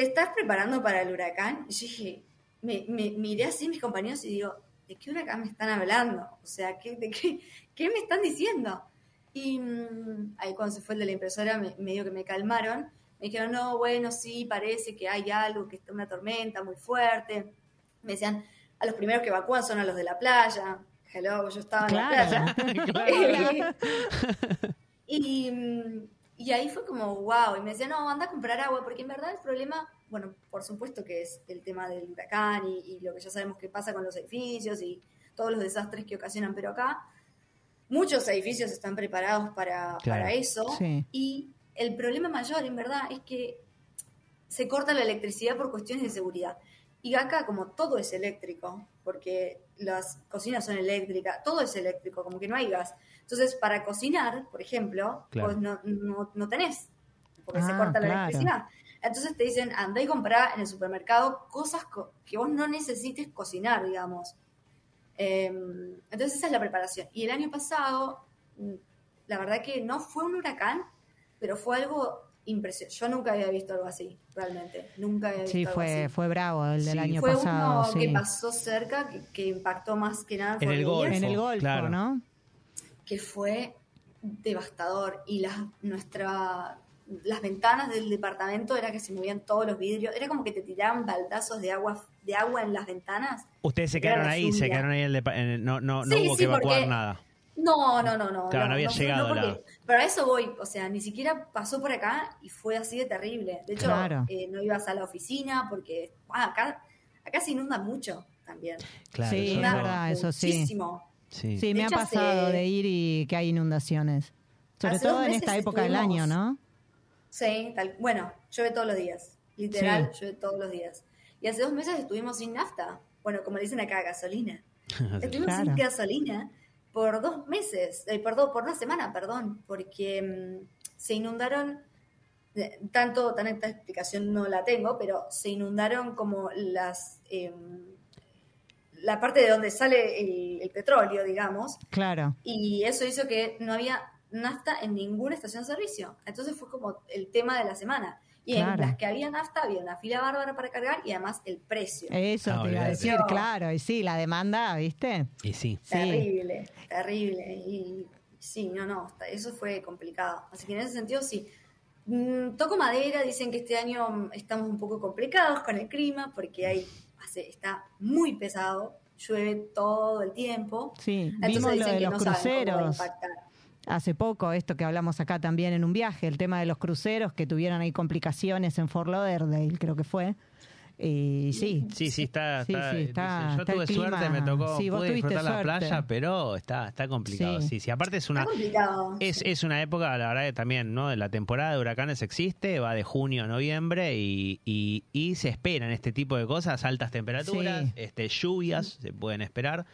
Speaker 5: ¿te estás preparando para el huracán? Y yo dije, me, me- miré así mis compañeros y digo, ¿de qué huracán me están hablando? O sea, ¿qué, de qué, qué me están diciendo? Y mm, ahí cuando se fue el de la impresora, me, medio que me calmaron. Me dijeron, no, bueno, sí, parece que hay algo, que está una tormenta muy fuerte. Me decían, a los primeros que evacúan son a los de la playa. Hello, yo estaba en la playa.
Speaker 2: Claro.
Speaker 5: y, mm, Y ahí fue como, wow, y me decía, no, anda a comprar agua, porque en verdad el problema, bueno, por supuesto que es el tema del huracán y, y lo que ya sabemos que pasa con los edificios y todos los desastres que ocasionan, pero acá muchos edificios están preparados para,
Speaker 1: Claro.
Speaker 5: para eso.
Speaker 2: Sí.
Speaker 5: Y el problema mayor, en verdad, es que se corta la electricidad por cuestiones de seguridad. Y acá, como todo es eléctrico, porque las cocinas son eléctricas, todo es eléctrico, como que no hay gas. Entonces, para cocinar, por ejemplo,
Speaker 1: Claro.
Speaker 5: pues no, no, no tenés, porque se
Speaker 2: Ah,
Speaker 5: corta la
Speaker 2: claro.
Speaker 5: electricidad. Entonces te dicen, andá y comprá en el supermercado cosas co- que vos no necesites cocinar, digamos. Eh, entonces esa es la preparación. Y el año pasado, mm, la verdad que no fue un huracán, pero fue algo impresionante. Yo nunca había visto algo así, realmente. Nunca había visto
Speaker 2: Sí,
Speaker 5: algo
Speaker 2: fue,
Speaker 5: así.
Speaker 2: fue bravo el del
Speaker 1: Sí,
Speaker 2: año
Speaker 5: Fue
Speaker 2: pasado.
Speaker 5: uno
Speaker 2: sí.
Speaker 5: que pasó cerca, que, que impactó más que nada
Speaker 1: En el Golfo.
Speaker 5: Myers,
Speaker 2: En el Golfo,
Speaker 1: claro.
Speaker 2: ¿no?
Speaker 5: Que fue devastador. Y las, nuestra, las ventanas del departamento era que se movían todos los vidrios. Era como que te tiraban baldazos de agua, de agua en las ventanas.
Speaker 1: Ustedes se quedaron ahí, se quedaron ahí, en el en el- no, no, no
Speaker 5: Sí,
Speaker 1: hubo
Speaker 5: sí,
Speaker 1: que evacuar
Speaker 5: porque-
Speaker 1: nada.
Speaker 5: No, no, no, no.
Speaker 1: Claro, no había llegado
Speaker 5: porque-
Speaker 1: la-
Speaker 5: Pero a eso voy, o sea, ni siquiera pasó por acá y fue así de terrible. De hecho,
Speaker 2: Claro.
Speaker 5: eh, no ibas a la oficina porque ah, acá, acá se inunda mucho también.
Speaker 1: Claro,
Speaker 2: Sí,
Speaker 1: eso
Speaker 2: es eso sí.
Speaker 1: Sí.
Speaker 2: Sí, me ha pasado
Speaker 5: hace-
Speaker 2: de ir y que hay inundaciones. Sobre todo en esta época del año, ¿no?
Speaker 5: Sí, tal, bueno, llueve todos los días. Literal, llueve todos los días. Y hace dos meses estuvimos sin nafta. Bueno, como le dicen acá, gasolina. Estuvimos
Speaker 2: Claro.
Speaker 5: sin gasolina por dos meses, eh, perdón, por una semana, perdón, porque mm, se inundaron, eh, tanto, tan esta explicación no la tengo, pero se inundaron como las, em, la parte de donde sale el, el petróleo, digamos,
Speaker 2: Claro.
Speaker 5: y eso hizo que no había nafta en ninguna estación de servicio. Entonces fue como el tema de la semana. Y
Speaker 2: Claro.
Speaker 5: en las que había nafta había una fila bárbara para cargar y además el precio.
Speaker 2: Eso
Speaker 1: Ah,
Speaker 2: te iba a decir,
Speaker 5: Pero-
Speaker 2: claro. Y sí, la demanda, ¿viste?
Speaker 1: Y sí.
Speaker 2: Sí.
Speaker 5: Terrible, terrible. Y sí, no, no, eso fue complicado. Así que en ese sentido sí. Mm, toco madera, dicen que este año estamos un poco complicados con el clima porque hay, hace, está muy pesado, llueve todo el tiempo.
Speaker 2: Sí,
Speaker 5: Entonces
Speaker 2: vimos lo de
Speaker 5: que
Speaker 2: los
Speaker 5: no saben cómo
Speaker 2: cruceros hace poco, esto que hablamos acá también en un viaje, el tema de los cruceros que tuvieron ahí complicaciones en Fort Lauderdale, creo que fue. Y sí,
Speaker 1: Sí, sí, está. Está-
Speaker 2: sí, está-
Speaker 1: dice, yo
Speaker 2: está
Speaker 1: tuve
Speaker 2: clima-
Speaker 1: suerte, me tocó.
Speaker 2: sí,
Speaker 1: pude disfrutar la
Speaker 2: suerte.
Speaker 1: playa, pero está, está complicado.
Speaker 2: Sí.
Speaker 1: Sí, sí. Aparte es una.
Speaker 5: Está complicado.
Speaker 1: Es, es una época, la verdad que también, ¿no? La temporada de huracanes existe, va de junio a noviembre y, y, y se esperan este tipo de cosas, altas temperaturas,
Speaker 2: Sí.
Speaker 1: este, lluvias, se pueden esperar.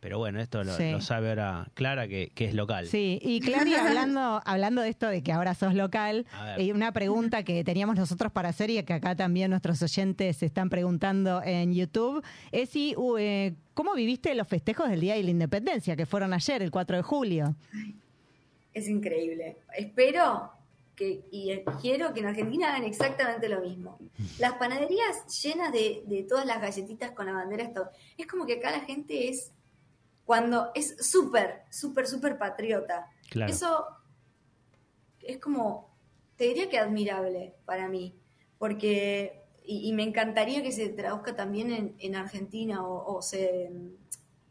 Speaker 1: Pero bueno, esto lo,
Speaker 2: Sí.
Speaker 1: lo sabe ahora Clara, que, que es local.
Speaker 2: Sí, y Claudia, hablando, hablando de esto de que ahora sos local,
Speaker 1: ver.
Speaker 2: eh, una pregunta que teníamos nosotros para hacer y que acá también nuestros oyentes se están preguntando en YouTube, es si, uh, eh, ¿cómo viviste los festejos del Día de la Independencia, que fueron ayer, el 4 de julio?
Speaker 5: Es increíble. Espero que, y quiero que en Argentina hagan exactamente lo mismo. Las panaderías llenas de, de todas las galletitas con la bandera esto Es como que acá la gente es, cuando es súper, súper, súper patriota.
Speaker 1: Claro.
Speaker 5: Eso es como, te diría que admirable para mí, porque, y, y me encantaría que se traduzca también en, en Argentina o, o se,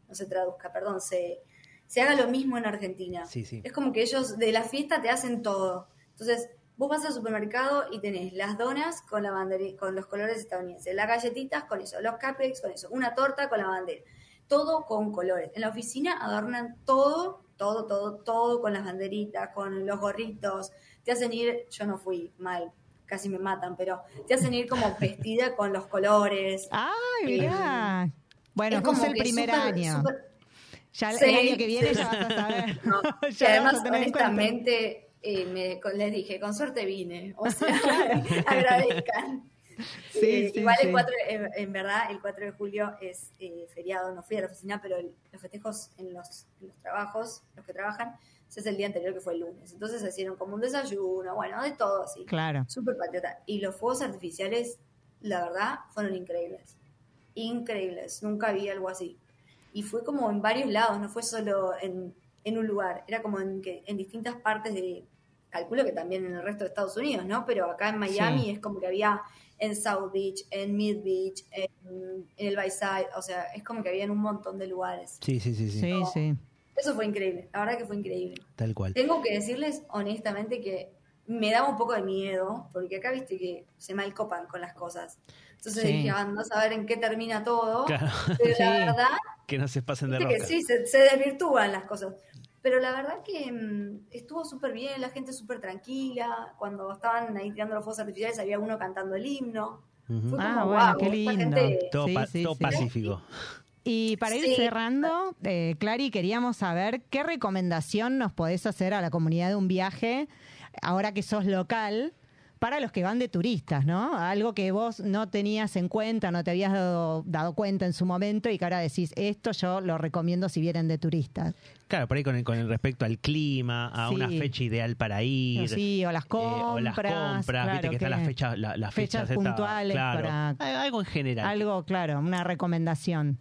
Speaker 5: no se traduzca, perdón, se, se haga lo mismo en Argentina.
Speaker 1: Sí, sí.
Speaker 5: Es como que ellos de la fiesta te hacen todo. Entonces, vos vas al supermercado y tenés las donas con la bandera, con los colores estadounidenses, las galletitas con eso, los cupcakes con eso, una torta con la bandera. Todo con colores. En la oficina adornan todo, todo, todo, todo con las banderitas, con los gorritos. Te hacen ir, yo no fui mal, casi me matan, pero te hacen ir como vestida con los colores.
Speaker 2: ¡Ay,
Speaker 5: Eh,
Speaker 2: mirá! Bueno,
Speaker 5: Es como
Speaker 2: el primer año. Ya el
Speaker 5: Sí,
Speaker 2: año que viene
Speaker 5: sí.
Speaker 2: ya vas a saber.
Speaker 5: No, y
Speaker 2: Ya
Speaker 5: además, honestamente, eh, me- les dije, con suerte vine. O sea, agradezcan.
Speaker 2: Sí,
Speaker 5: Eh,
Speaker 2: sí,
Speaker 5: igual
Speaker 2: sí.
Speaker 5: el 4, en, en verdad, el 4 de julio es eh, feriado, no fui a la oficina, pero el- los festejos en los, en los trabajos, los que trabajan, ese es el día anterior que fue el lunes. Entonces se hicieron como un desayuno, bueno, de todo así.
Speaker 2: Claro.
Speaker 5: Súper patriota. Y los fuegos artificiales, la verdad, fueron increíbles. Increíbles. Nunca vi algo así. Y fue como en varios lados, no fue solo en, en un lugar. Era como en, que, en distintas partes de. Calculo que también en el resto de Estados Unidos, ¿no? Pero acá en Miami
Speaker 2: Sí.
Speaker 5: es como que había en South Beach, en Mid Beach, en, en el Bayside. O sea, es como que había en un montón de lugares.
Speaker 1: Sí, sí, sí, sí,
Speaker 2: Sí, sí.
Speaker 5: Eso fue increíble. La verdad que fue increíble.
Speaker 1: Tal cual.
Speaker 5: Tengo que decirles honestamente que me daba un poco de miedo, porque acá viste que se malcopan con las cosas. Entonces
Speaker 2: Sí.
Speaker 5: dije, vamos a ver en qué termina todo.
Speaker 1: Claro.
Speaker 5: Pero
Speaker 2: Sí.
Speaker 5: la verdad,
Speaker 1: Que no se pasen de
Speaker 5: viste que
Speaker 1: rosca.
Speaker 5: sí, se, se desvirtúan las cosas. Pero la verdad que mm, estuvo súper bien, la gente súper tranquila. Cuando estaban ahí tirando los fuegos artificiales, había uno cantando el himno. Fue
Speaker 2: Ah,
Speaker 5: como,
Speaker 2: bueno,
Speaker 5: wow,
Speaker 2: qué lindo.
Speaker 5: gente-
Speaker 1: Todo,
Speaker 2: Sí,
Speaker 1: pa-
Speaker 2: sí,
Speaker 1: todo
Speaker 2: sí.
Speaker 1: pacífico.
Speaker 2: Y para ir
Speaker 5: Sí.
Speaker 2: cerrando, eh, Clary, queríamos saber qué recomendación nos podés hacer a la comunidad de un viaje, ahora que sos local, para los que van de turistas, ¿no? Algo que vos no tenías en cuenta, no te habías dado, dado cuenta en su momento y que ahora decís, esto yo lo recomiendo si vienen de turistas.
Speaker 1: Claro, por ahí con el, con el respecto al clima, a
Speaker 2: Sí.
Speaker 1: una fecha ideal para ir.
Speaker 2: Sí, o las
Speaker 1: eh,
Speaker 2: compras.
Speaker 1: o las compras,
Speaker 2: claro,
Speaker 1: viste que están las fechas, la- las
Speaker 2: fechas
Speaker 1: fechas,
Speaker 2: puntuales
Speaker 1: claro.
Speaker 2: para-
Speaker 1: Algo en general.
Speaker 2: Algo, claro, una recomendación.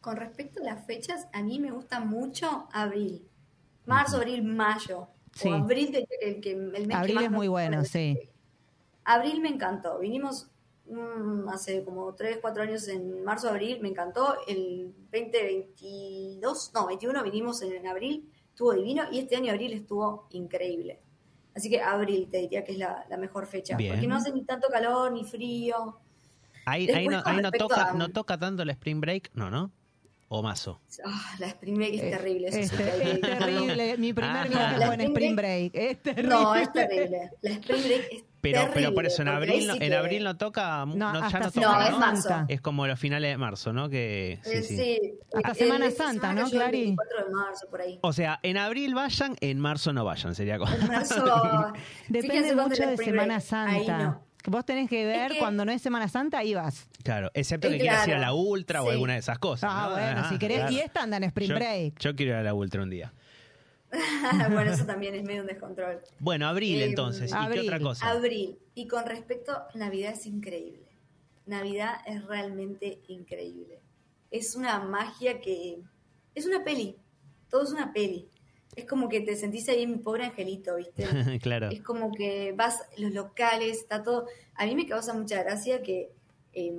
Speaker 5: Con respecto a las fechas, a mí me gusta mucho abril. Marzo, abril, mayo.
Speaker 2: Sí.
Speaker 5: O abril, que, el, que, el mes que
Speaker 2: Abril
Speaker 5: más
Speaker 2: es muy bueno, sí.
Speaker 5: Abril me encantó. Vinimos mm, hace como 3, 4 años en marzo, abril, me encantó. El 2022, no, 21 vinimos en, en abril, estuvo divino. Y este año abril estuvo increíble. Así que abril te diría que es la, la mejor fecha.
Speaker 1: Bien.
Speaker 5: Porque no hace ni tanto calor ni frío.
Speaker 1: Ahí,
Speaker 5: Después,
Speaker 1: ahí no, ahí no toca,
Speaker 5: a-
Speaker 1: no toca tanto el spring break, no, ¿no? O mazo.
Speaker 5: Ah, la Spring Break es terrible. eso
Speaker 2: Es,
Speaker 5: sí,
Speaker 2: terrible. Mi primer
Speaker 1: Ah.
Speaker 2: viaje
Speaker 5: La
Speaker 2: fue en
Speaker 5: Spring Break-
Speaker 2: Break. Es terrible.
Speaker 5: No, es terrible. La Spring Break es
Speaker 1: Pero,
Speaker 5: terrible.
Speaker 1: pero por eso en abril,
Speaker 5: sí
Speaker 1: en
Speaker 5: que-
Speaker 1: abril no toca,
Speaker 2: No,
Speaker 1: no, ya no toca,
Speaker 5: No,
Speaker 1: ¿no?
Speaker 5: es marzo.
Speaker 1: Es como los finales de marzo, ¿no? Que sí,
Speaker 5: Eh,
Speaker 1: sí.
Speaker 5: sí.
Speaker 2: Hasta
Speaker 5: Eh,
Speaker 2: Semana Santa,
Speaker 5: semana
Speaker 2: ¿no,
Speaker 5: cayó el
Speaker 2: Clary?
Speaker 5: 24 de marzo, por ahí.
Speaker 1: O sea, en abril vayan, en marzo no vayan, sería como.
Speaker 5: En marzo.
Speaker 2: Depende mucho de Semana Santa. Vos tenés que ver
Speaker 5: que-
Speaker 2: cuando no es Semana Santa, ahí vas.
Speaker 1: Claro, excepto que quieras ir a
Speaker 5: claro.
Speaker 1: la ultra o alguna de esas cosas.
Speaker 2: Ah,
Speaker 1: ¿no?
Speaker 2: bueno,
Speaker 1: Ah,
Speaker 2: si querés.
Speaker 1: claro.
Speaker 2: Y esta anda en Spring
Speaker 1: yo,
Speaker 2: Break.
Speaker 1: yo quiero ir a la ultra un día.
Speaker 5: bueno, eso también es medio un descontrol.
Speaker 1: Bueno, abril
Speaker 5: Eh,
Speaker 1: entonces. ¿Y qué otra cosa?
Speaker 5: Abril. Y con respecto, Navidad es increíble. Navidad es realmente increíble. Es una magia que... Es una peli. Todo es una peli. Es como que te sentís ahí mi pobre angelito, ¿viste?
Speaker 1: claro.
Speaker 5: Es como que vas, los locales, está todo. A mí me causa mucha gracia que eh,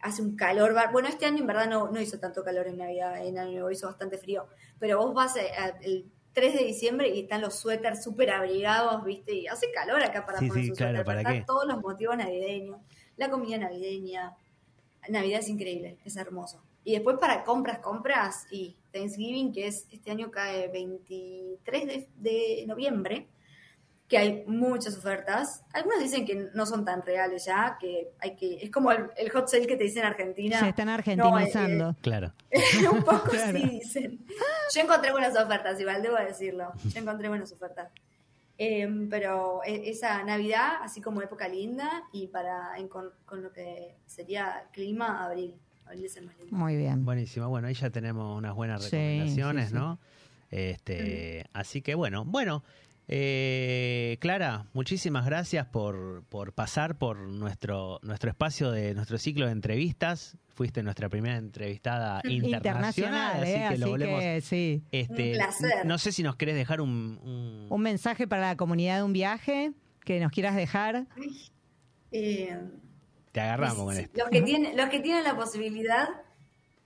Speaker 5: hace un calor. bar- Bueno, este año en verdad no, no hizo tanto calor en Navidad, en Año Nuevo hizo bastante frío. Pero vos vas a- a- el 3 de diciembre y están los suéteres súper abrigados, ¿viste? Y hace calor acá para
Speaker 1: Sí,
Speaker 5: poner
Speaker 1: sí,
Speaker 5: su
Speaker 1: claro. ¿para qué?
Speaker 5: están todos los motivos navideños, la comida navideña. Navidad es increíble, es hermoso. Y después para compras, compras y Thanksgiving, que es este año cae 23 de, de noviembre, que hay muchas ofertas. Algunos dicen que no son tan reales ya, que hay que es como el, el hot sale que te dicen en Argentina.
Speaker 2: Se están
Speaker 5: No,
Speaker 2: argentinizando.
Speaker 1: Claro.
Speaker 5: eh, un poco
Speaker 2: Claro.
Speaker 5: sí dicen. Yo encontré buenas ofertas, igual debo decirlo. Yo encontré buenas ofertas. Eh, pero e- esa Navidad, así como época linda, y para en- con, con lo que sería clima, abril. Abril es el más lindo.
Speaker 2: Muy bien.
Speaker 1: Buenísimo. Bueno, ahí ya tenemos unas buenas recomendaciones,
Speaker 2: sí, sí.
Speaker 1: ¿no? Este, así que bueno, bueno. eh, Clara, muchísimas gracias por, por pasar por nuestro, nuestro espacio de nuestro ciclo de entrevistas. Fuiste nuestra primera entrevistada internacional,
Speaker 2: Internacional, ¿eh?
Speaker 1: así que lo volvemos.
Speaker 2: que sí.
Speaker 1: Este,
Speaker 5: Un placer.
Speaker 1: No sé si nos querés dejar un, un-
Speaker 2: Un mensaje para la comunidad de un viaje que nos quieras dejar.
Speaker 5: Eh,
Speaker 1: te agarramos con
Speaker 5: Sí,
Speaker 1: esto.
Speaker 5: Los que, tienen, los que tienen la posibilidad,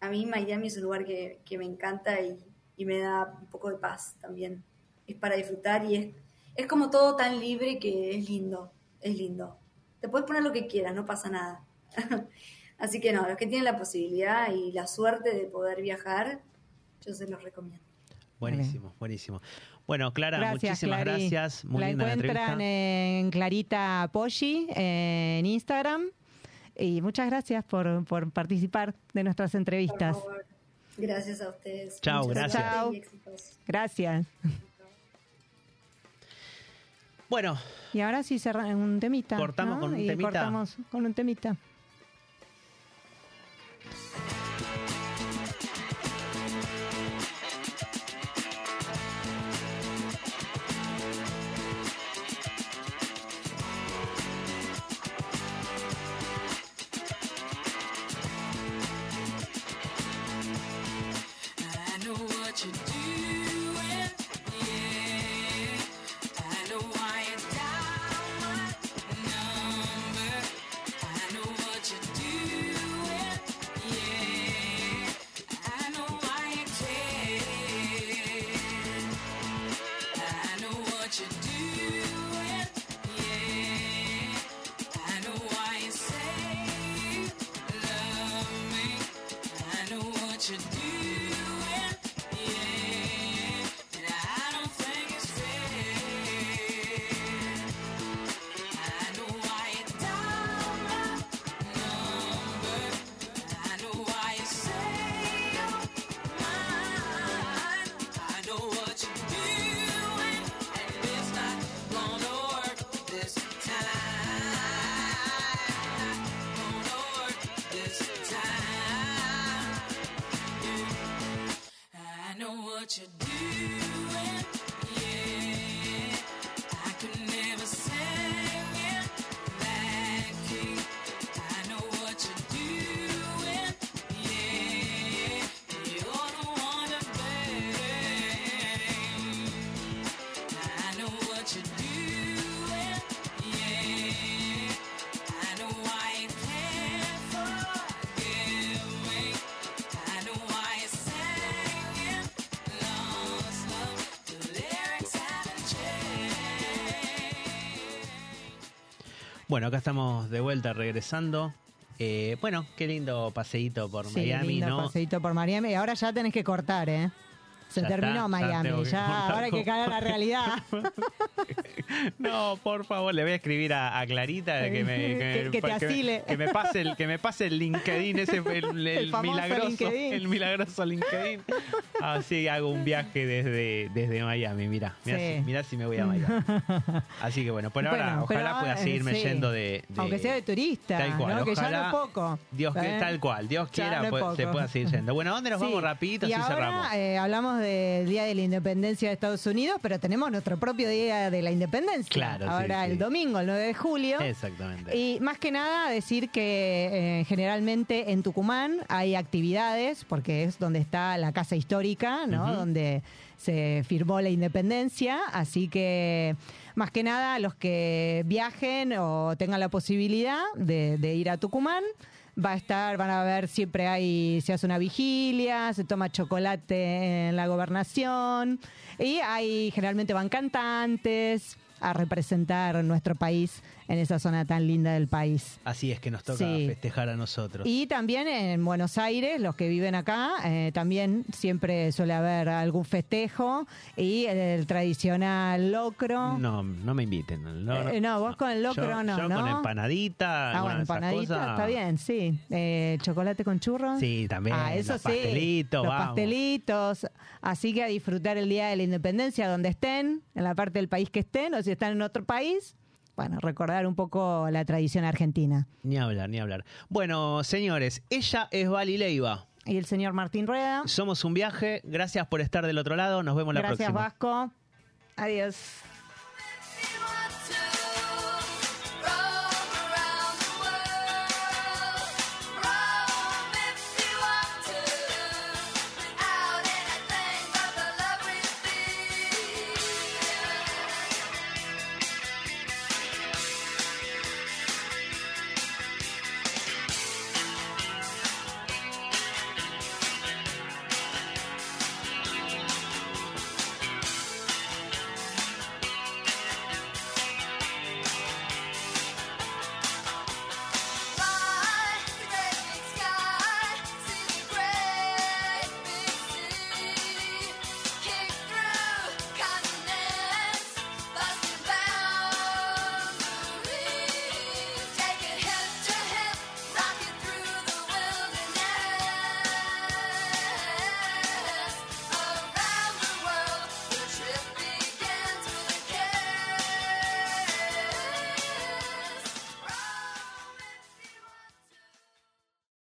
Speaker 5: a mí Miami es un lugar que, que me encanta y, y me da un poco de paz también. Es para disfrutar y es, es como todo tan libre que es lindo, es lindo. Te puedes poner lo que quieras, no pasa nada. Así que no, los que tienen la posibilidad y la suerte de poder viajar, yo se los recomiendo.
Speaker 1: Buenísimo, buenísimo. Bueno, Clara,
Speaker 2: Gracias,
Speaker 1: muchísimas
Speaker 2: Clary.
Speaker 1: gracias. Muy
Speaker 2: la
Speaker 1: linda la
Speaker 2: encuentran
Speaker 1: entrevista.
Speaker 2: en Clarita Poggi en Instagram. Y muchas gracias por, por participar de nuestras
Speaker 5: Por
Speaker 2: entrevistas.
Speaker 5: favor. Gracias a ustedes.
Speaker 1: Chao,
Speaker 5: Muchas
Speaker 1: gracias.
Speaker 2: Gracias.
Speaker 1: Bueno,
Speaker 2: Y ahora sí cerramos un temita.
Speaker 1: Cortamos
Speaker 2: ¿no?
Speaker 1: con un
Speaker 2: y
Speaker 1: temita.
Speaker 2: cortamos con un temita.
Speaker 1: Bueno, acá estamos de vuelta regresando. Eh, bueno, qué lindo paseíto por
Speaker 2: Sí,
Speaker 1: Miami,
Speaker 2: lindo
Speaker 1: ¿no?
Speaker 2: paseíto por Miami. Ahora ya tenés que cortar, ¿eh? Se
Speaker 1: Ya
Speaker 2: terminó
Speaker 1: está,
Speaker 2: Miami. Ya, ahora hay que caer a la realidad.
Speaker 1: No, por favor, le voy a escribir a, a Clarita que me,
Speaker 2: Que- que te
Speaker 1: me-
Speaker 2: asile.
Speaker 1: que me pase el que me pase el LinkedIn ese el, el
Speaker 2: El famoso
Speaker 1: milagroso
Speaker 2: LinkedIn.
Speaker 1: el milagroso LinkedIn. Así hago un viaje desde, desde Miami, mira, mira,
Speaker 2: Sí.
Speaker 1: si, mira si me voy a Miami. Así que bueno, por ahora ojalá pueda
Speaker 2: eh,
Speaker 1: seguirme
Speaker 2: sí.
Speaker 1: yendo de, de-
Speaker 2: Aunque sea de turista,
Speaker 1: Tal cual,
Speaker 2: ¿no? que ya no poco.
Speaker 1: Dios que
Speaker 2: ¿eh?
Speaker 1: tal cual, Dios quiera pues, se pueda seguir yendo. Bueno, ¿a dónde nos
Speaker 2: Sí.
Speaker 1: vamos rapidito
Speaker 2: y
Speaker 1: si
Speaker 2: ahora,
Speaker 1: cerramos?
Speaker 2: eh, hablamos del Día de la Independencia de Estados Unidos, pero tenemos nuestro propio Día de la Independencia.
Speaker 1: Claro,
Speaker 2: Ahora
Speaker 1: sí.
Speaker 2: el domingo, el 9 de julio.
Speaker 1: Exactamente.
Speaker 2: Y más que nada decir que eh, generalmente en Tucumán hay actividades, porque es donde está la casa histórica, ¿no? Donde se firmó la independencia. Así que más que nada los que viajen o tengan la posibilidad de, de ir a Tucumán. Va a estar, van a ver, siempre hay, se hace una vigilia, se toma chocolate en la gobernación y hay, generalmente van cantantes a representar nuestro país en esa zona tan linda del país.
Speaker 1: Así es que nos toca
Speaker 2: Sí.
Speaker 1: festejar a nosotros.
Speaker 2: Y también en Buenos Aires, los que viven acá, eh, también siempre suele haber algún festejo y el, tradicional locro.
Speaker 1: No, no me inviten. No,
Speaker 2: Eh, no, vos con el locro
Speaker 1: Yo-
Speaker 2: no,
Speaker 1: yo
Speaker 2: ¿no?
Speaker 1: con empanadita.
Speaker 2: Ah, bueno, empanadita,
Speaker 1: cosas.
Speaker 2: está bien, sí. Eh, chocolate con churros.
Speaker 1: Sí, también.
Speaker 2: Ah, eso
Speaker 1: los
Speaker 2: sí.
Speaker 1: pastelitos,
Speaker 2: los
Speaker 1: vamos.
Speaker 2: pastelitos. Así que a disfrutar el Día de la Independencia donde estén, en la parte del país que estén, o si están en otro país. Bueno, recordar un poco la tradición argentina.
Speaker 1: Ni hablar, ni hablar. Bueno, señores, ella es Vali Leiva.
Speaker 2: Y el señor Martín Rueda.
Speaker 1: Somos un viaje. Gracias por estar del otro lado. Nos vemos la
Speaker 2: Gracias,
Speaker 1: próxima.
Speaker 2: Vasco. Adiós.